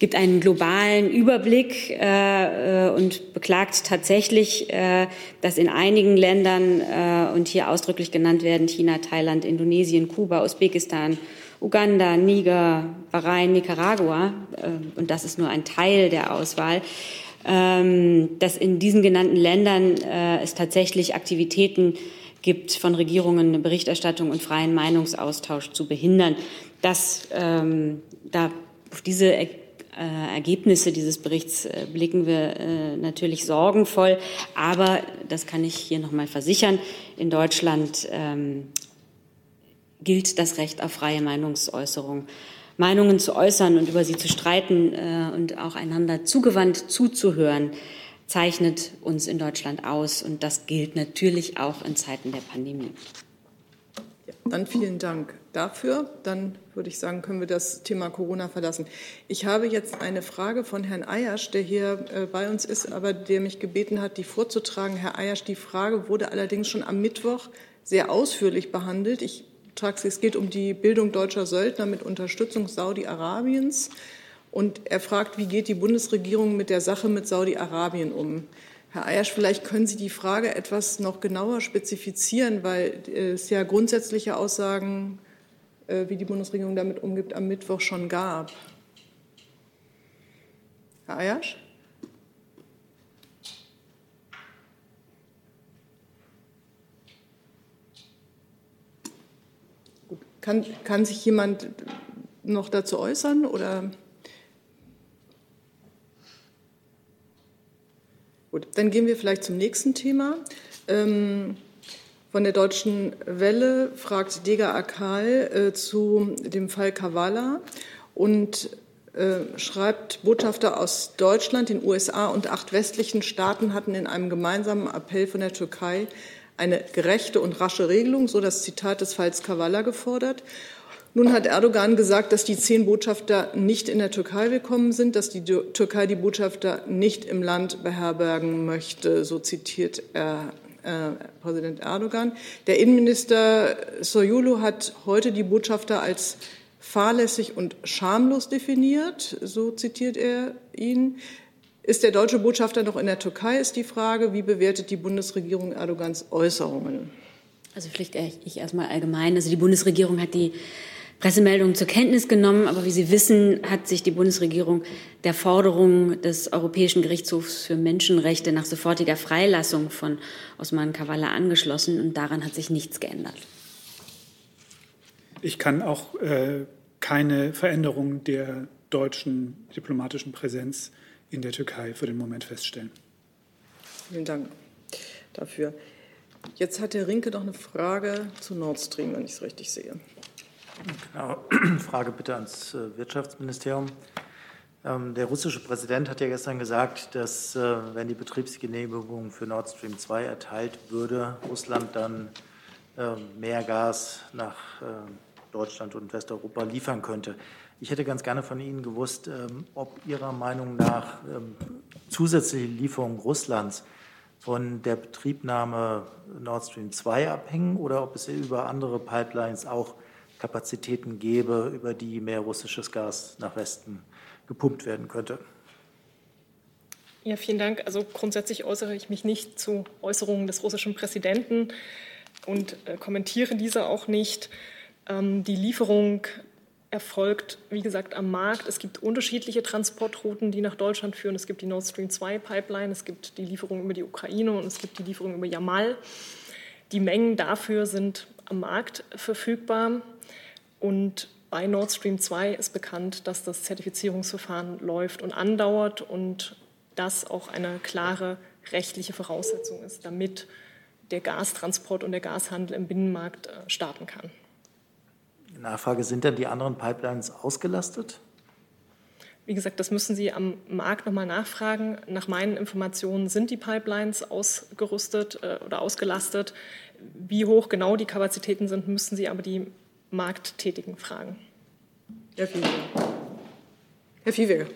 gibt einen globalen Überblick äh, äh, und beklagt tatsächlich, äh, dass in einigen Ländern äh, und hier ausdrücklich genannt werden China, Thailand, Indonesien, Kuba, Usbekistan, Uganda, Niger, Bahrain, Nicaragua, äh, und das ist nur ein Teil der Auswahl, ähm, dass in diesen genannten Ländern äh, es tatsächlich Aktivitäten gibt von Regierungen, eine Berichterstattung und freien Meinungsaustausch zu behindern. Das, ähm, da auf diese äh, Ergebnisse dieses Berichts äh, blicken wir äh, natürlich sorgenvoll. Aber das kann ich hier noch mal versichern. In Deutschland ähm, gilt das Recht auf freie Meinungsäußerung. Meinungen zu äußern und über sie zu streiten äh, und auch einander zugewandt zuzuhören, zeichnet uns in Deutschland aus. Und das gilt natürlich auch in Zeiten der Pandemie. Ja, dann vielen Dank dafür. Dann würde ich sagen, können wir das Thema Corona verlassen. Ich habe jetzt eine Frage von Herrn Eiersch, der hier äh, bei uns ist, aber der mich gebeten hat, die vorzutragen. Herr Eiersch, die Frage wurde allerdings schon am Mittwoch sehr ausführlich behandelt. Ich trage sie, es geht um die Bildung deutscher Söldner mit Unterstützung Saudi-Arabiens. Und er fragt, wie geht die Bundesregierung mit der Sache mit Saudi-Arabien um? Herr Eiersch, vielleicht können Sie die Frage etwas noch genauer spezifizieren, weil es ja grundsätzliche Aussagen äh, wie die Bundesregierung damit umgeht, am Mittwoch schon gab. Herr Ayasch? Kann, kann sich jemand noch dazu äußern oder? Gut, dann gehen wir vielleicht zum nächsten Thema. Ähm, von der Deutschen Welle fragt Dega Akal äh, zu dem Fall Kavala und äh, schreibt, Botschafter aus Deutschland, den USA und acht westlichen Staaten hatten in einem gemeinsamen Appell von der Türkei eine gerechte und rasche Regelung, so das Zitat des Falls Kavala gefordert. Nun hat Erdogan gesagt, dass die zehn Botschafter nicht in der Türkei willkommen sind, dass die Türkei die Botschafter nicht im Land beherbergen möchte. So zitiert er äh, Präsident Erdogan. Der Innenminister Soyulu hat heute die Botschafter als fahrlässig und schamlos definiert, so zitiert er ihn. Ist der deutsche Botschafter noch in der Türkei, ist die Frage. Wie bewertet die Bundesregierung Erdogans Äußerungen? Also vielleicht ich erstmal allgemein. Also die Bundesregierung hat die Pressemeldungen zur Kenntnis genommen. Aber wie Sie wissen, hat sich die Bundesregierung der Forderung des Europäischen Gerichtshofs für Menschenrechte nach sofortiger Freilassung von Osman Kavala angeschlossen. Und daran hat sich nichts geändert. Ich kann auch äh, keine Veränderung der deutschen diplomatischen Präsenz in der Türkei für den Moment feststellen. Vielen Dank dafür. Jetzt hat Herr Rinke noch eine Frage zu Nord Stream, wenn ich es richtig sehe. Genau. Frage bitte ans äh, Wirtschaftsministerium. Ähm, der russische Präsident hat ja gestern gesagt, dass, äh, wenn die Betriebsgenehmigung für Nord Stream 2 erteilt würde, Russland dann ähm, mehr Gas nach äh, Deutschland und Westeuropa liefern könnte. Ich hätte ganz gerne von Ihnen gewusst, ähm, ob Ihrer Meinung nach zusätzliche Lieferungen Russlands von der Betriebnahme Nord Stream 2 abhängen oder ob es über andere Pipelines auch Kapazitäten gäbe, über die mehr russisches Gas nach Westen gepumpt werden könnte. Ja, vielen Dank. Also grundsätzlich äußere ich mich nicht zu Äußerungen des russischen Präsidenten und äh, kommentiere diese auch nicht. Ähm, die Lieferung erfolgt, wie gesagt, am Markt. Es gibt unterschiedliche Transportrouten, die nach Deutschland führen. Es gibt die Nord Stream 2 Pipeline, es gibt die Lieferung über die Ukraine und es gibt die Lieferung über Jamal. Die Mengen dafür sind am Markt verfügbar. Und bei Nord Stream 2 ist bekannt, dass das Zertifizierungsverfahren läuft und andauert und das auch eine klare rechtliche Voraussetzung ist, damit der Gastransport und der Gashandel im Binnenmarkt äh, starten kann. Nachfrage, sind denn die anderen Pipelines ausgelastet? Wie gesagt, das müssen Sie am Markt nochmal nachfragen. Nach meinen Informationen sind die Pipelines ausgerüstet äh, oder ausgelastet. Wie hoch genau die Kapazitäten sind, müssen Sie aber die Markttätigen fragen. Herr Viehweger. Herr Viehweger.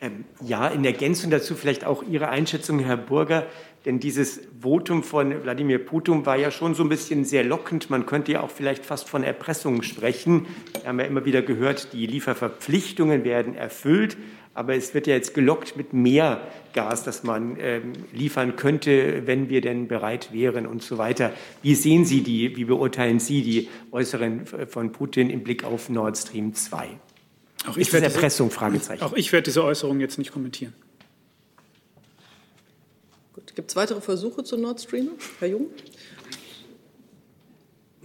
Ähm, ja, in Ergänzung dazu vielleicht auch Ihre Einschätzung, Herr Burger. Denn dieses Votum von Wladimir Putin war ja schon so ein bisschen sehr lockend. Man könnte ja auch vielleicht fast von Erpressung sprechen. Wir haben ja immer wieder gehört, die Lieferverpflichtungen werden erfüllt. Aber es wird ja jetzt gelockt mit mehr Gas, das man ähm, liefern könnte, wenn wir denn bereit wären und so weiter. Wie sehen Sie die, wie beurteilen Sie die Äußeren von Putin im Blick auf Nord Stream 2? Auch ich, werde auch ich werde diese Äußerung jetzt nicht kommentieren. Gibt es weitere Versuche zu Nord Stream? Herr Jung?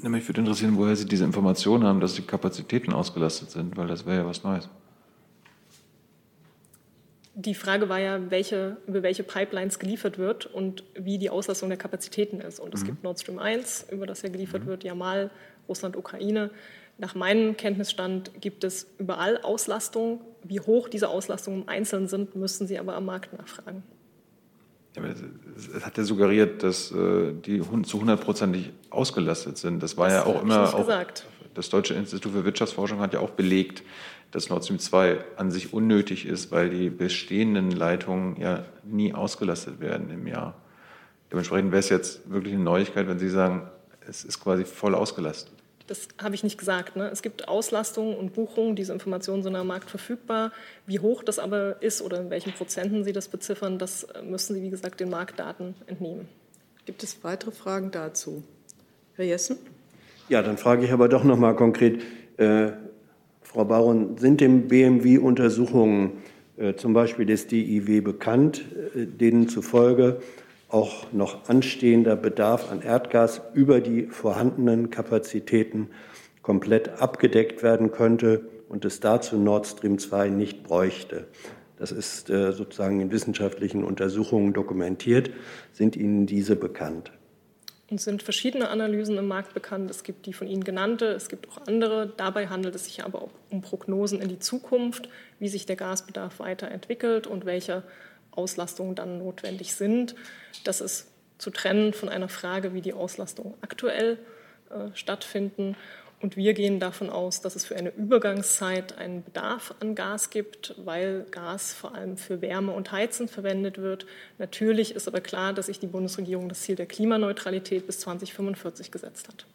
Mich würde interessieren, woher Sie diese Information haben, dass die Kapazitäten ausgelastet sind, weil das wäre ja was Neues. Die Frage war ja, welche, über welche Pipelines geliefert wird und wie die Auslastung der Kapazitäten ist. Und es mhm. gibt Nord Stream 1, über das ja geliefert mhm. wird, Jamal, Russland, Ukraine. Nach meinem Kenntnisstand gibt es überall Auslastung. Wie hoch diese Auslastungen im Einzelnen sind, müssen Sie aber am Markt nachfragen. Es hat ja suggeriert, dass äh, die zu hundertprozentig ausgelastet sind. Das war das ja auch immer auch das Deutsche Institut für Wirtschaftsforschung hat ja auch belegt, dass Nord Stream 2 an sich unnötig ist, weil die bestehenden Leitungen ja nie ausgelastet werden im Jahr. Dementsprechend wäre es jetzt wirklich eine Neuigkeit, wenn Sie sagen, es ist quasi voll ausgelastet. Das habe ich nicht gesagt. Ne? Es gibt Auslastungen und Buchungen, diese Informationen sind am Markt verfügbar. Wie hoch das aber ist oder in welchen Prozenten Sie das beziffern, das müssen Sie, wie gesagt, den Marktdaten entnehmen. Gibt es weitere Fragen dazu? Herr Jessen? Ja, dann frage ich aber doch noch mal konkret. Äh, Frau Baron, sind dem BMW Untersuchungen äh, zum Beispiel des DIW bekannt, äh, denen zufolge auch noch anstehender Bedarf an Erdgas über die vorhandenen Kapazitäten komplett abgedeckt werden könnte und es dazu Nord Stream 2 nicht bräuchte. Das ist äh, sozusagen in wissenschaftlichen Untersuchungen dokumentiert. Sind Ihnen diese bekannt? Uns sind verschiedene Analysen im Markt bekannt. Es gibt die von Ihnen genannte, es gibt auch andere. Dabei handelt es sich aber auch um Prognosen in die Zukunft, wie sich der Gasbedarf weiterentwickelt und welche Auslastungen dann notwendig sind. Das ist zu trennen von einer Frage, wie die Auslastungen aktuell äh, stattfinden. Und wir gehen davon aus, dass es für eine Übergangszeit einen Bedarf an Gas gibt, weil Gas vor allem für Wärme und Heizen verwendet wird. Natürlich ist aber klar, dass sich die Bundesregierung das Ziel der Klimaneutralität bis 2045 gesetzt hat.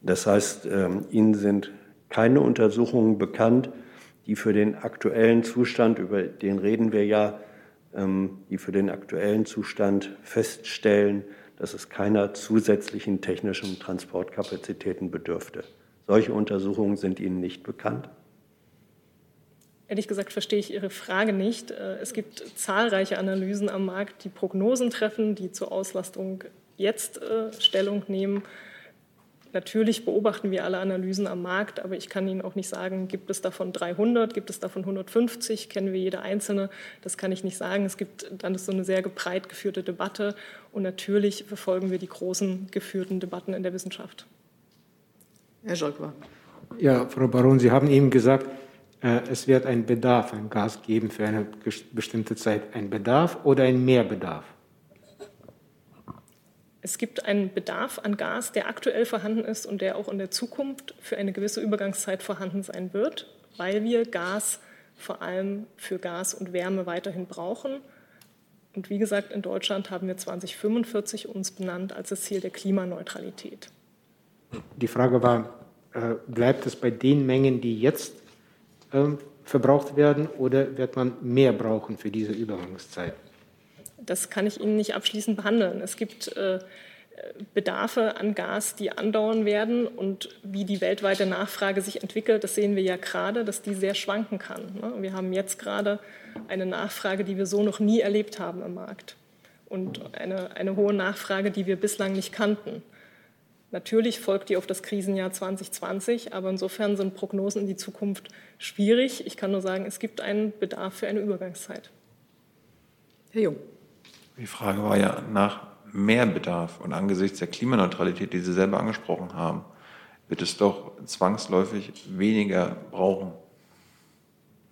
Das heißt, ähm, Ihnen sind keine Untersuchungen bekannt, die für den aktuellen Zustand, über den reden wir ja, die für den aktuellen Zustand feststellen, dass es keiner zusätzlichen technischen Transportkapazitäten bedürfte. Solche Untersuchungen sind Ihnen nicht bekannt? Ehrlich gesagt verstehe ich Ihre Frage nicht. Äh, es gibt zahlreiche Analysen am Markt, die Prognosen treffen, die zur Auslastung jetzt äh, Stellung nehmen. Natürlich beobachten wir alle Analysen am Markt, aber ich kann Ihnen auch nicht sagen, gibt es davon 300, gibt es davon 150, kennen wir jede einzelne. Das kann ich nicht sagen. Es gibt dann so eine sehr breit geführte Debatte und natürlich verfolgen wir die großen geführten Debatten in der Wissenschaft. Herr Scholkwa. Ja, Frau Baron, Sie haben eben gesagt, äh, es wird einen Bedarf an Gas geben für eine bestimmte Zeit. Ein Bedarf oder ein Mehrbedarf? Es gibt einen Bedarf an Gas, der aktuell vorhanden ist und der auch in der Zukunft für eine gewisse Übergangszeit vorhanden sein wird, weil wir Gas vor allem für Gas und Wärme weiterhin brauchen. Und wie gesagt, in Deutschland haben wir 2045 uns benannt als das Ziel der Klimaneutralität. Die Frage war äh, bleibt es bei den Mengen, die jetzt ähm, verbraucht werden, oder wird man mehr brauchen für diese Übergangszeit? Das kann ich Ihnen nicht abschließend behandeln. Es gibt äh, Bedarfe an Gas, die andauern werden. Und wie die weltweite Nachfrage sich entwickelt, das sehen wir ja gerade, dass die sehr schwanken kann. Ne? Wir haben jetzt gerade eine Nachfrage, die wir so noch nie erlebt haben im Markt. Und eine, eine hohe Nachfrage, die wir bislang nicht kannten. Natürlich folgt die auf das Krisenjahr 2020, aber insofern sind Prognosen in die Zukunft schwierig. Ich kann nur sagen, es gibt einen Bedarf für eine Übergangszeit. Herr Jung. Die Frage war ja nach mehr Bedarf und angesichts der Klimaneutralität, die Sie selber angesprochen haben, wird es doch zwangsläufig weniger brauchen.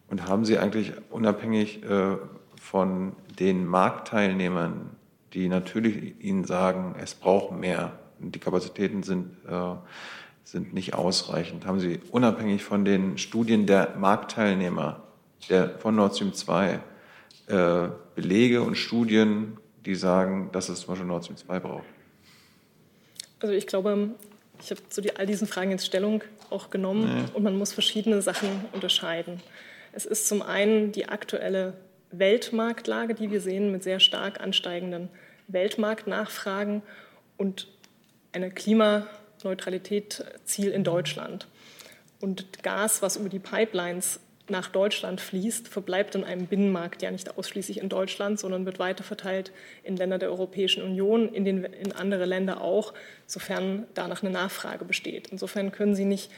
Und haben Sie eigentlich unabhängig äh, von den Marktteilnehmern, die natürlich Ihnen sagen, es braucht mehr, die Kapazitäten sind, äh, sind nicht ausreichend. Haben Sie unabhängig von den Studien der Marktteilnehmer der, von Nord Stream 2 äh, Belege und Studien, die sagen, dass es zum Beispiel Nord Stream 2 braucht? Also ich glaube, ich habe zu all diesen Fragen jetzt Stellung auch genommen nee. und man muss verschiedene Sachen unterscheiden. Es ist zum einen die aktuelle Weltmarktlage, die wir sehen mit sehr stark ansteigenden Weltmarktnachfragen und eine Klimaneutralität-Ziel in Deutschland. Und Gas, was über die Pipelines nach Deutschland fließt, verbleibt in einem Binnenmarkt ja nicht ausschließlich in Deutschland, sondern wird weiter verteilt in Länder der Europäischen Union, in, den, in andere Länder auch, sofern danach eine Nachfrage besteht. Insofern können Sie nicht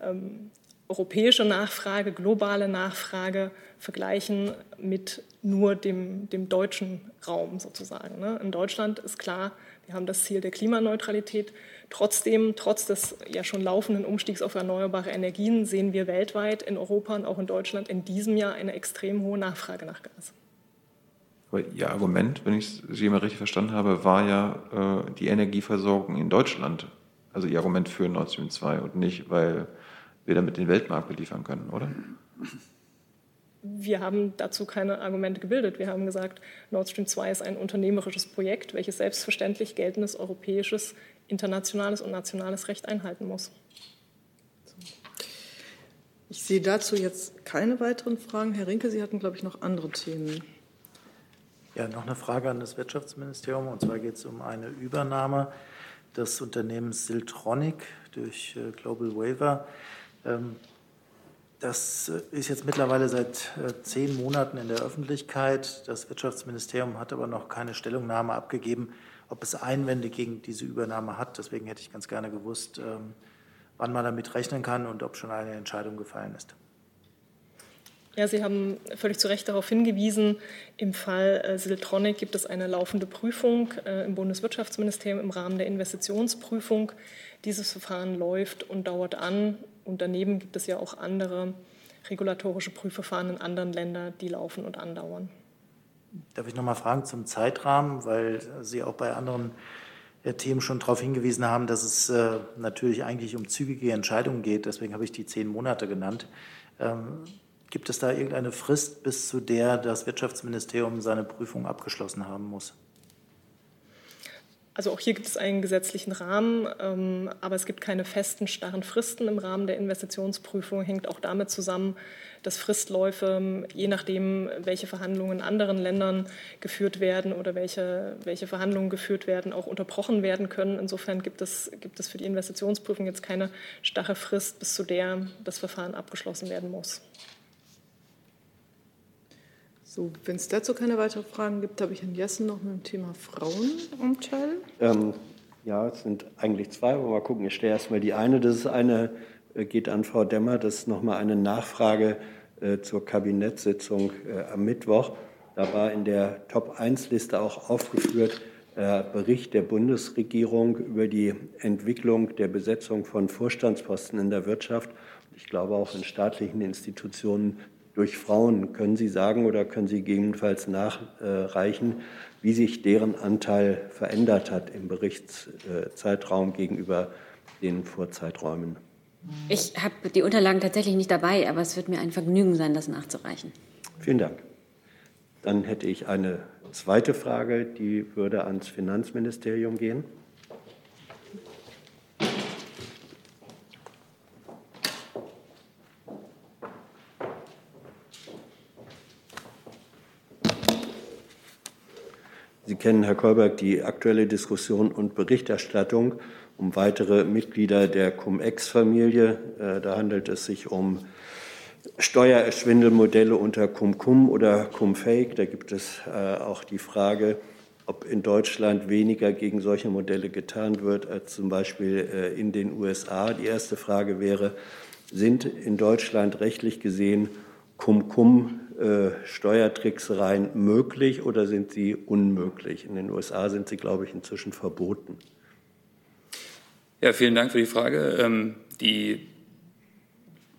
ähm, europäische Nachfrage, globale Nachfrage vergleichen mit nur dem, dem deutschen Raum sozusagen. Ne? In Deutschland ist klar, wir haben das Ziel der Klimaneutralität. Trotzdem, trotz des ja schon laufenden Umstiegs auf erneuerbare Energien, sehen wir weltweit, in Europa und auch in Deutschland in diesem Jahr eine extrem hohe Nachfrage nach Gas. Aber Ihr Argument, wenn ich Sie mal richtig verstanden habe, war ja äh, die Energieversorgung in Deutschland. Also Ihr Argument für Nord Stream 2 und nicht, weil wir damit den Weltmarkt beliefern können, oder? wir haben dazu keine Argumente gebildet. Wir haben gesagt, Nord Stream 2 ist ein unternehmerisches Projekt, welches selbstverständlich geltendes europäisches, internationales und nationales Recht einhalten muss. Ich sehe dazu jetzt keine weiteren Fragen. Herr Rinke, Sie hatten, glaube ich, noch andere Themen. Ja, noch eine Frage an das Wirtschaftsministerium. Und zwar geht es um eine Übernahme des Unternehmens Siltronic durch äh, Global Waiver. Ähm, das äh, ist jetzt mittlerweile seit äh, zehn Monaten in der Öffentlichkeit. Das Wirtschaftsministerium hat aber noch keine Stellungnahme abgegeben, ob es Einwände gegen diese Übernahme hat. Deswegen hätte ich ganz gerne gewusst, ähm, wann man damit rechnen kann und ob schon eine Entscheidung gefallen ist. Ja, Sie haben völlig zu Recht darauf hingewiesen, im Fall äh, Siltronic gibt es eine laufende Prüfung im Bundeswirtschaftsministerium im Rahmen der Investitionsprüfung. Dieses Verfahren läuft und dauert an. Und daneben gibt es ja auch andere regulatorische Prüfverfahren in anderen Ländern, die laufen und andauern. Darf ich noch mal fragen zum Zeitrahmen, weil Sie auch bei anderen äh, Themen schon darauf hingewiesen haben, dass es äh, natürlich eigentlich um zügige Entscheidungen geht. Deswegen habe ich die zehn Monate genannt. Ähm, gibt es da irgendeine Frist, bis zu der das Wirtschaftsministerium seine Prüfung abgeschlossen haben muss? Also auch hier gibt es einen gesetzlichen Rahmen, ähm, aber es gibt keine festen, starren Fristen im Rahmen der Investitionsprüfung. Hängt auch damit zusammen, dass Fristläufe, je nachdem, welche Verhandlungen in anderen Ländern geführt werden oder welche, welche Verhandlungen geführt werden, auch unterbrochen werden können. Insofern gibt es, gibt es für die Investitionsprüfung jetzt keine starre Frist, bis zu der das Verfahren abgeschlossen werden muss. So, wenn es dazu keine weiteren Fragen gibt, habe ich Herrn Jessen noch mit dem Thema Frauenanteil. Ähm, ja, es sind eigentlich zwei, aber mal gucken. Ich stelle erstmal die eine. Das ist eine, geht an Frau Demmer, das ist nochmal eine Nachfrage äh, zur Kabinettssitzung äh, am Mittwoch. Da war in der Top-1-Liste auch aufgeführt, äh, Bericht der Bundesregierung über die Entwicklung der Besetzung von Vorstandsposten in der Wirtschaft. Ich glaube auch in staatlichen Institutionen durch Frauen. Können Sie sagen oder können Sie gegebenenfalls nachreichen, wie sich deren Anteil verändert hat im Berichtszeitraum gegenüber den Vorzeiträumen? Ich habe die Unterlagen tatsächlich nicht dabei, aber es wird mir ein Vergnügen sein, das nachzureichen. Vielen Dank. Dann hätte ich eine zweite Frage, die würde ans Finanzministerium gehen. Sie kennen, Herr Kolberg, die aktuelle Diskussion und Berichterstattung um weitere Mitglieder der Cum-Ex-Familie. Äh, da handelt es sich um Steuerschwindelmodelle unter Cum-Cum oder Cum-Fake. Da gibt es äh, auch die Frage, ob in Deutschland weniger gegen solche Modelle getan wird als zum Beispiel äh, in den USA. Die erste Frage wäre, sind in Deutschland rechtlich gesehen Cum-Cum-Steuertricksereien äh, möglich oder sind sie unmöglich? In den USA sind sie, glaube ich, inzwischen verboten. Ja, vielen Dank für die Frage. Ähm, die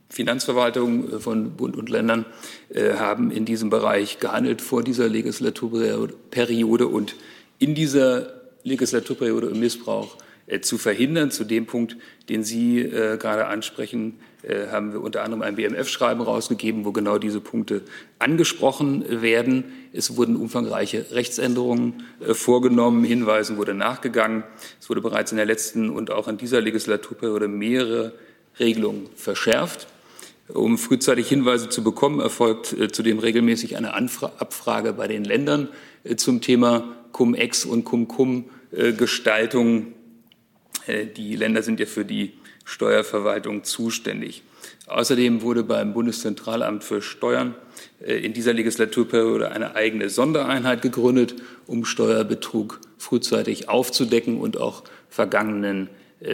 Finanzverwaltung von Bund und Ländern äh, haben in diesem Bereich gehandelt vor dieser Legislaturperiode und in dieser Legislaturperiode im Missbrauch äh, zu verhindern. Zu dem Punkt, den Sie äh, gerade ansprechen, haben wir unter anderem ein BMF-Schreiben rausgegeben, wo genau diese Punkte angesprochen werden. Es wurden umfangreiche Rechtsänderungen vorgenommen, Hinweisen wurde nachgegangen. Es wurde bereits in der letzten und auch in dieser Legislaturperiode mehrere Regelungen verschärft. Um frühzeitig Hinweise zu bekommen, erfolgt äh, zudem regelmäßig eine Anfra Abfrage bei den Ländern äh, zum Thema Cum-Ex und Cum-Cum-Gestaltung. Äh, die Länder sind ja für die Steuerverwaltung zuständig. Außerdem wurde beim Bundeszentralamt für Steuern in dieser Legislaturperiode eine eigene Sondereinheit gegründet, um Steuerbetrug frühzeitig aufzudecken und auch vergangenen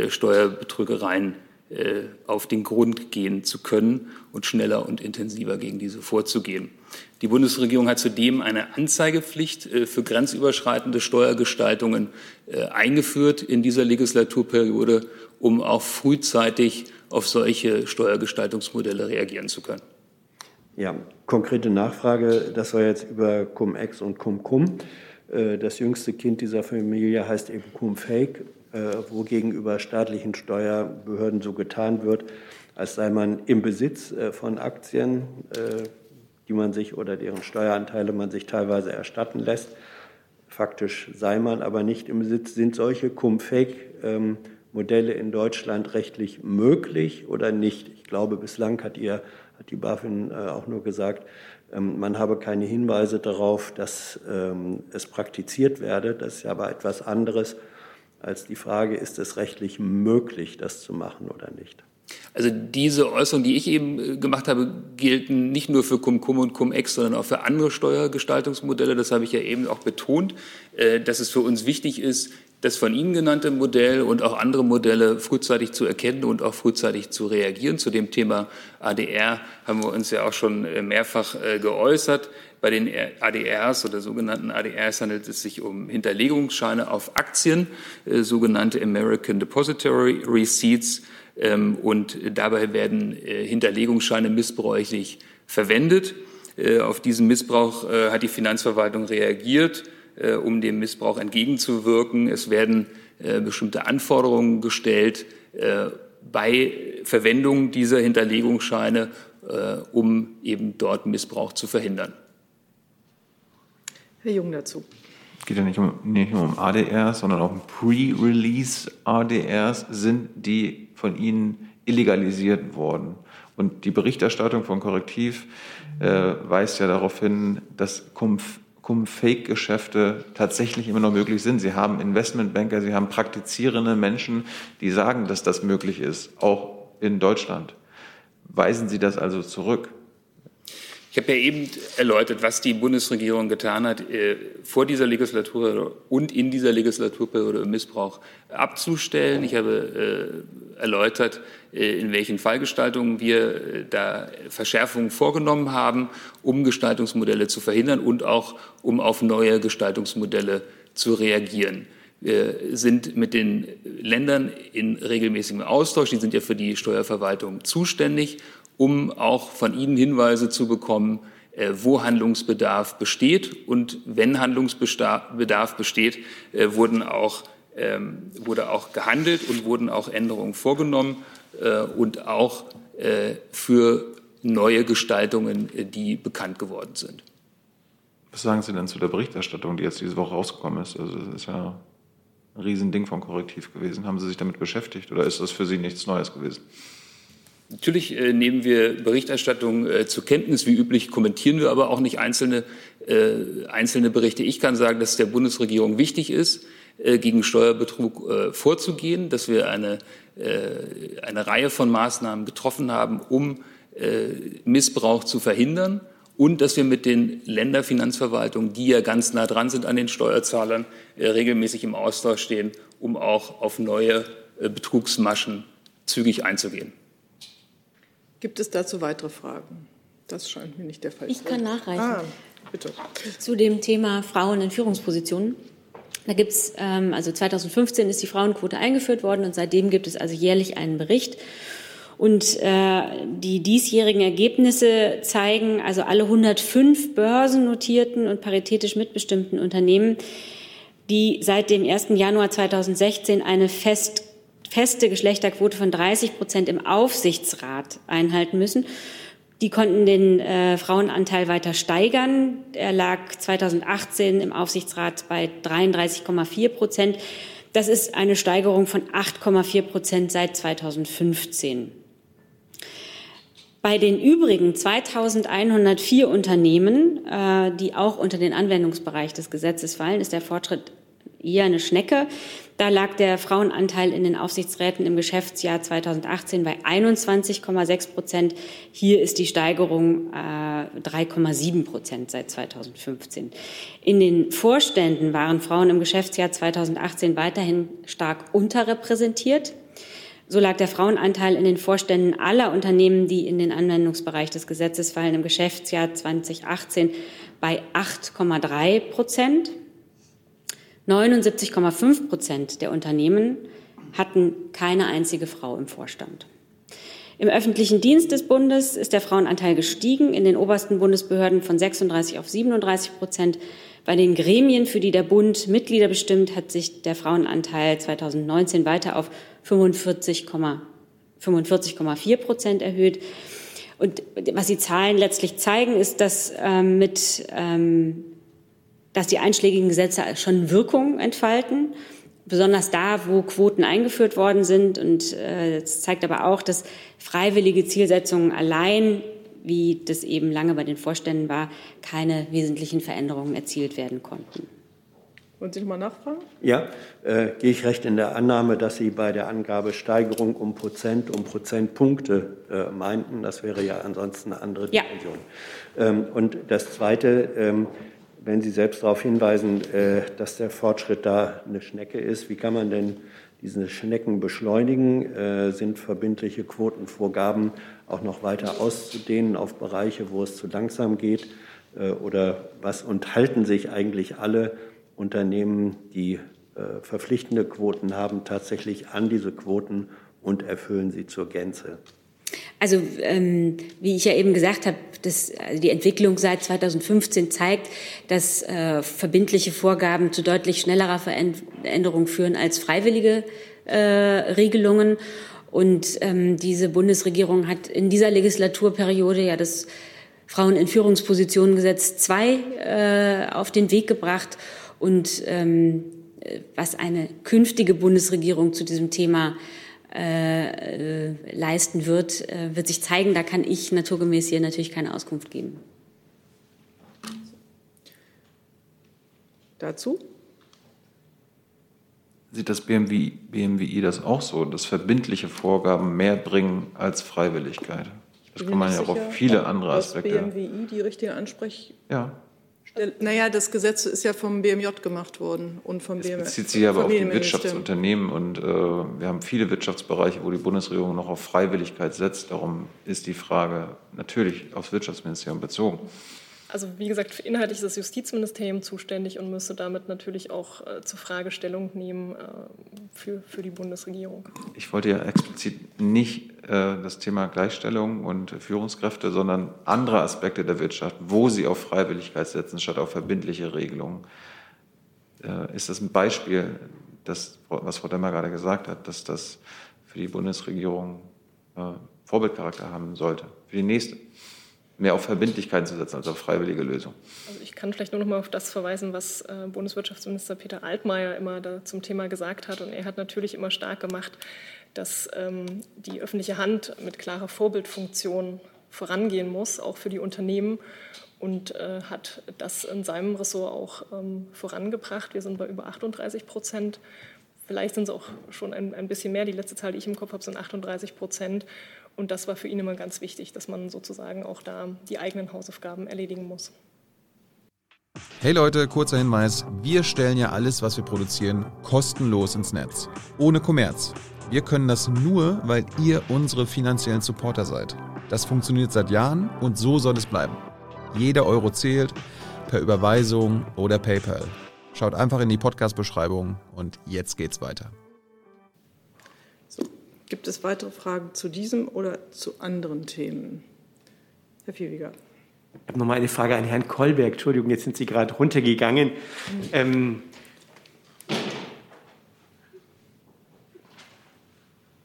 Steuerbetrügereien äh, auf den Grund gehen zu können und schneller und intensiver gegen diese vorzugehen. Die Bundesregierung hat zudem eine Anzeigepflicht äh, für grenzüberschreitende Steuergestaltungen äh, eingeführt in dieser Legislaturperiode, um auch frühzeitig auf solche Steuergestaltungsmodelle reagieren zu können. Ja, konkrete Nachfrage, das war jetzt über Cum-Ex und Cum-Cum. Das jüngste Kind dieser Familie heißt eben Cum-Fake. Äh, wo gegenüber staatlichen Steuerbehörden so getan wird, als sei man im Besitz äh, von Aktien, äh, die man sich oder deren Steueranteile man sich teilweise erstatten lässt. Faktisch sei man aber nicht im Besitz. Sind solche Cum-Fake-Modelle in Deutschland rechtlich möglich oder nicht? Ich glaube, bislang hat, ihr, hat die BaFin auch nur gesagt, ähm, man habe keine Hinweise darauf, dass ähm, es praktiziert werde. Das ist ja aber etwas anderes als die Frage, ist es rechtlich möglich, das zu machen oder nicht. Also diese Äußerungen, die ich eben äh, gemacht habe, gelten nicht nur für Cum-Cum und Cum-Ex, sondern auch für andere Steuergestaltungsmodelle. Das habe ich ja eben auch betont, äh, dass es für uns wichtig ist, das von Ihnen genannte Modell und auch andere Modelle frühzeitig zu erkennen und auch frühzeitig zu reagieren. Zu dem Thema ADR haben wir uns ja auch schon äh, mehrfach geäußert. Bei den ADRs oder sogenannten ADRs handelt es sich um Hinterlegungsscheine auf Aktien, äh, sogenannte American Depository Receipts. Ähm, und dabei werden äh, Hinterlegungsscheine missbräuchlich verwendet. Äh, auf diesen Missbrauch äh, hat die Finanzverwaltung reagiert, äh, um dem Missbrauch entgegenzuwirken. Es werden äh, bestimmte Anforderungen gestellt bei Verwendung dieser Hinterlegungsscheine, um eben dort Missbrauch zu verhindern. Herr Jung dazu. Es geht ja nicht, um, nicht nur um ADRs, sondern auch um Pre-Release ADRs. Sind die von Ihnen illegalisiert worden? Und die Berichterstattung von Korrektiv äh, weist ja darauf hin, dass Cum-Fake-Geschäfte tatsächlich immer noch möglich sind. Sie haben Investmentbanker, Sie haben praktizierende Menschen, die sagen, dass das möglich ist, auch in Deutschland. Weisen Sie das also zurück? Ich habe ja eben erläutert, was die Bundesregierung getan hat, äh, vor dieser Legislaturperiode und in dieser Legislaturperiode im Missbrauch abzustellen. Ich habe äh, erläutert, äh, in welchen Fallgestaltungen wir da Verschärfungen vorgenommen haben, um Gestaltungsmodelle zu verhindern und auch um auf neue Gestaltungsmodelle zu reagieren. Wir sind mit den Ländern in regelmäßigem Austausch. Die sind ja für die Steuerverwaltung zuständig um auch von Ihnen Hinweise zu bekommen, äh, wo Handlungsbedarf besteht. Und wenn Handlungsbedarf besteht, äh, wurden auch, ähm, wurde auch gehandelt und wurden auch Änderungen vorgenommen äh, und auch für neue Gestaltungen, die bekannt geworden sind. Was sagen Sie denn zu der Berichterstattung, die jetzt diese Woche rausgekommen ist? Also das ist ja ein Riesending vom Korrektiv gewesen. Haben Sie sich damit beschäftigt oder ist das für Sie nichts Neues gewesen? Natürlich äh, nehmen wir Berichterstattung äh, zur Kenntnis. Wie üblich kommentieren wir aber auch nicht einzelne, äh, einzelne Berichte. Ich kann sagen, dass es der Bundesregierung wichtig ist, äh, gegen Steuerbetrug vorzugehen, dass wir eine, eine Reihe von Maßnahmen getroffen haben, um Missbrauch zu verhindern und dass wir mit den Länderfinanzverwaltungen, die ja ganz nah dran sind an den Steuerzahlern, regelmäßig im Austausch stehen, um auch auf neue Betrugsmaschen zügig einzugehen. Gibt es dazu weitere Fragen? Das scheint mir nicht der Fall zu sein. Ich kann nachreichen. Ah, bitte. Zu dem Thema Frauen in Führungspositionen. Da gibt es, ähm, also 2015 ist die Frauenquote eingeführt worden und seitdem gibt es also jährlich einen Bericht. Und äh, die diesjährigen Ergebnisse zeigen, also alle 105 börsennotierten und paritätisch mitbestimmten Unternehmen, die seit dem 1. Januar 2016 eine fest feste Geschlechterquote von 30 Prozent im Aufsichtsrat einhalten müssen. Die konnten den äh, Frauenanteil weiter steigern. Er lag 2018 im Aufsichtsrat bei 33,4 Prozent. Das ist eine Steigerung von 8,4 Prozent seit 2015. Bei den übrigen 2104 Unternehmen, äh, die auch unter den Anwendungsbereich des Gesetzes fallen, ist der Fortschritt eher eine Schnecke. Da lag der Frauenanteil in den Aufsichtsräten im Geschäftsjahr 2018 bei 21,6 Prozent. Hier ist die Steigerung äh, 3,7 Prozent seit 2015. In den Vorständen waren Frauen im Geschäftsjahr 2018 weiterhin stark unterrepräsentiert. So lag der Frauenanteil in den Vorständen aller Unternehmen, die in den Anwendungsbereich des Gesetzes fallen, im Geschäftsjahr 2018 bei 8,3 Prozent. 79,5 Prozent der Unternehmen hatten keine einzige Frau im Vorstand. Im öffentlichen Dienst des Bundes ist der Frauenanteil gestiegen, in den obersten Bundesbehörden von 36 auf 37 Prozent. Bei den Gremien, für die der Bund Mitglieder bestimmt, hat sich der Frauenanteil 2019 weiter auf 45,4 45, Prozent erhöht. Und was die Zahlen letztlich zeigen, ist, dass ähm, mit ähm, dass die einschlägigen Gesetze schon Wirkung entfalten, besonders da, wo Quoten eingeführt worden sind. Und äh, es zeigt aber auch, dass freiwillige Zielsetzungen allein, wie das eben lange bei den Vorständen war, keine wesentlichen Veränderungen erzielt werden konnten. Wollen Sie noch mal nachfragen? Ja, äh, gehe ich recht in der Annahme, dass Sie bei der Angabe Steigerung um Prozent, um Prozentpunkte äh, meinten. Das wäre ja ansonsten eine andere Dimension. Ja. Ähm, und das Zweite, ähm, wenn Sie selbst darauf hinweisen, äh, dass der Fortschritt da eine Schnecke ist, wie kann man denn diese Schnecken beschleunigen? Äh, sind verbindliche Quotenvorgaben auch noch weiter auszudehnen auf Bereiche, wo es zu langsam geht? Äh, oder was unterhalten sich eigentlich alle Unternehmen, die verpflichtende Quoten haben, tatsächlich an diese Quoten und erfüllen sie zur Gänze? Also ähm, wie ich ja eben gesagt habe, das, also die Entwicklung seit 2015 zeigt, dass äh, verbindliche Vorgaben zu deutlich schnellerer Veränderung führen als freiwillige äh, Regelungen. Und ähm, diese Bundesregierung hat in dieser Legislaturperiode ja das Frauen in Führungspositionen Gesetz 2 äh, auf den Weg gebracht und ähm, was eine künftige Bundesregierung zu diesem Thema äh, äh, leisten wird, äh, wird sich zeigen. Da kann ich naturgemäß hier natürlich keine Auskunft geben. Dazu? Sieht das BMW, BMWI das auch so, dass verbindliche Vorgaben mehr bringen als Freiwilligkeit? Das kann man ja auch auf viele andere Aspekte. Dass BMWI die richtige Ansprech ja. Naja, das Gesetz ist ja vom BMJ gemacht worden und vom BMJ. Es bezieht sich aber auf die Wirtschaftsunternehmen und äh, wir haben viele Wirtschaftsbereiche, wo die Bundesregierung noch auf Freiwilligkeit setzt. Darum ist die Frage natürlich aufs Wirtschaftsministerium bezogen. Also wie gesagt, inhaltlich ist das Justizministerium zuständig und müsste damit natürlich auch äh, zur Frage Stellung nehmen äh, für, für die Bundesregierung. Ich wollte ja explizit nicht äh, das Thema Gleichstellung und Führungskräfte, sondern andere Aspekte der Wirtschaft, wo sie auf Freiwilligkeit setzen statt auf verbindliche Regelungen. Äh, ist das ein Beispiel, das, was Frau Demmer gerade gesagt hat, dass das für die Bundesregierung äh, Vorbildcharakter haben sollte, für die nächste? Mehr auf Verbindlichkeiten zu setzen als auf freiwillige Lösungen. Also ich kann vielleicht nur noch mal auf das verweisen, was äh, Bundeswirtschaftsminister Peter Altmaier immer zum Thema gesagt hat. Und er hat natürlich immer stark gemacht, dass ähm, die öffentliche Hand mit klarer Vorbildfunktion vorangehen muss, auch für die Unternehmen und äh, hat das in seinem Ressort auch ähm, vorangebracht. Wir sind bei über 38 Prozent. Vielleicht sind es auch schon ein, ein bisschen mehr. Die letzte Zahl, die ich im Kopf habe, sind 38 Prozent. Und das war für ihn immer ganz wichtig, dass man sozusagen auch da die eigenen Hausaufgaben erledigen muss. Hey Leute, kurzer Hinweis. Wir stellen ja alles, was wir produzieren, kostenlos ins Netz. Ohne Kommerz. Wir können das nur, weil ihr unsere finanziellen Supporter seid. Das funktioniert seit Jahren und so soll es bleiben. Jeder Euro zählt, per Überweisung oder PayPal. Schaut einfach in die Podcast-Beschreibung und jetzt geht's weiter. Gibt es weitere Fragen zu diesem oder zu anderen Themen? Herr Viewiger. Ich habe noch mal eine Frage an Herrn Kolberg. Entschuldigung, jetzt sind Sie gerade runtergegangen. Ähm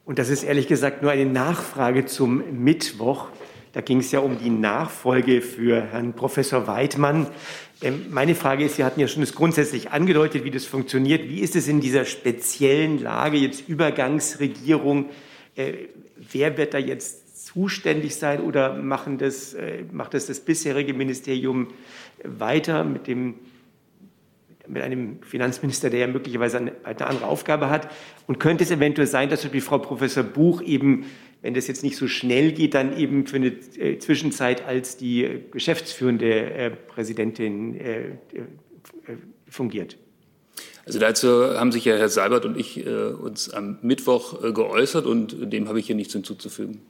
und das ist ehrlich gesagt nur eine Nachfrage zum Mittwoch. Da ging es ja um die Nachfolge für Herrn Professor Weidmann. Ähm, meine Frage ist, Sie hatten ja schon das grundsätzlich angedeutet, wie das funktioniert. Wie ist es in dieser speziellen Lage, jetzt Übergangsregierung? Äh, wer wird da jetzt zuständig sein oder machen das, äh, macht das das bisherige Ministerium weiter mit, dem, mit einem Finanzminister, der ja möglicherweise eine, eine andere Aufgabe hat? Und könnte es eventuell sein, dass die Frau Professor Buch eben wenn das jetzt nicht so schnell geht, dann eben für eine äh, Zwischenzeit als die äh, geschäftsführende äh, Präsidentin fungiert. Also dazu haben sich ja Herr Seibert und ich uns am Mittwoch geäußert und dem habe ich hier nichts hinzuzufügen.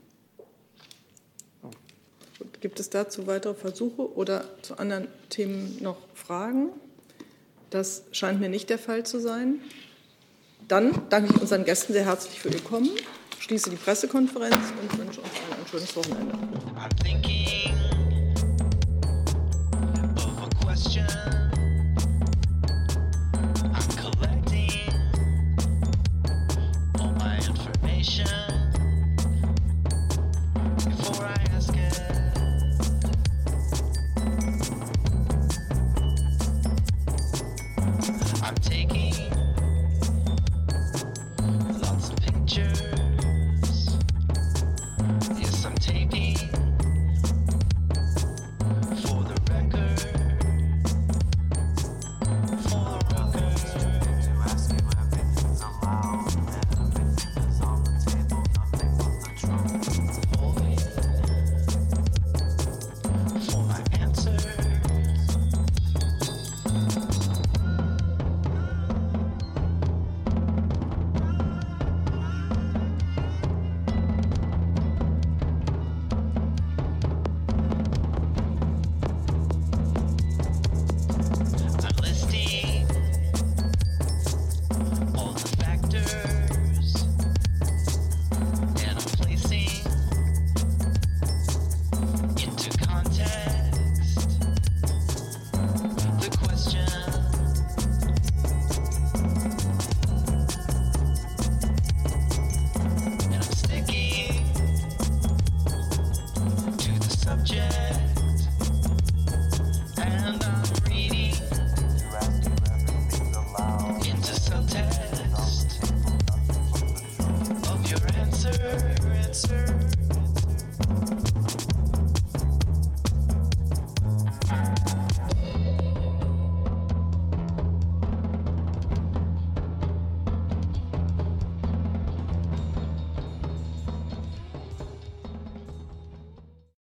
Gibt es dazu weitere Versuche oder zu anderen Themen noch Fragen? Das scheint mir nicht der Fall zu sein. Dann danke ich unseren Gästen sehr herzlich für ihr Kommen schließe die Pressekonferenz und wünsche uns allen ein schönes Wochenende.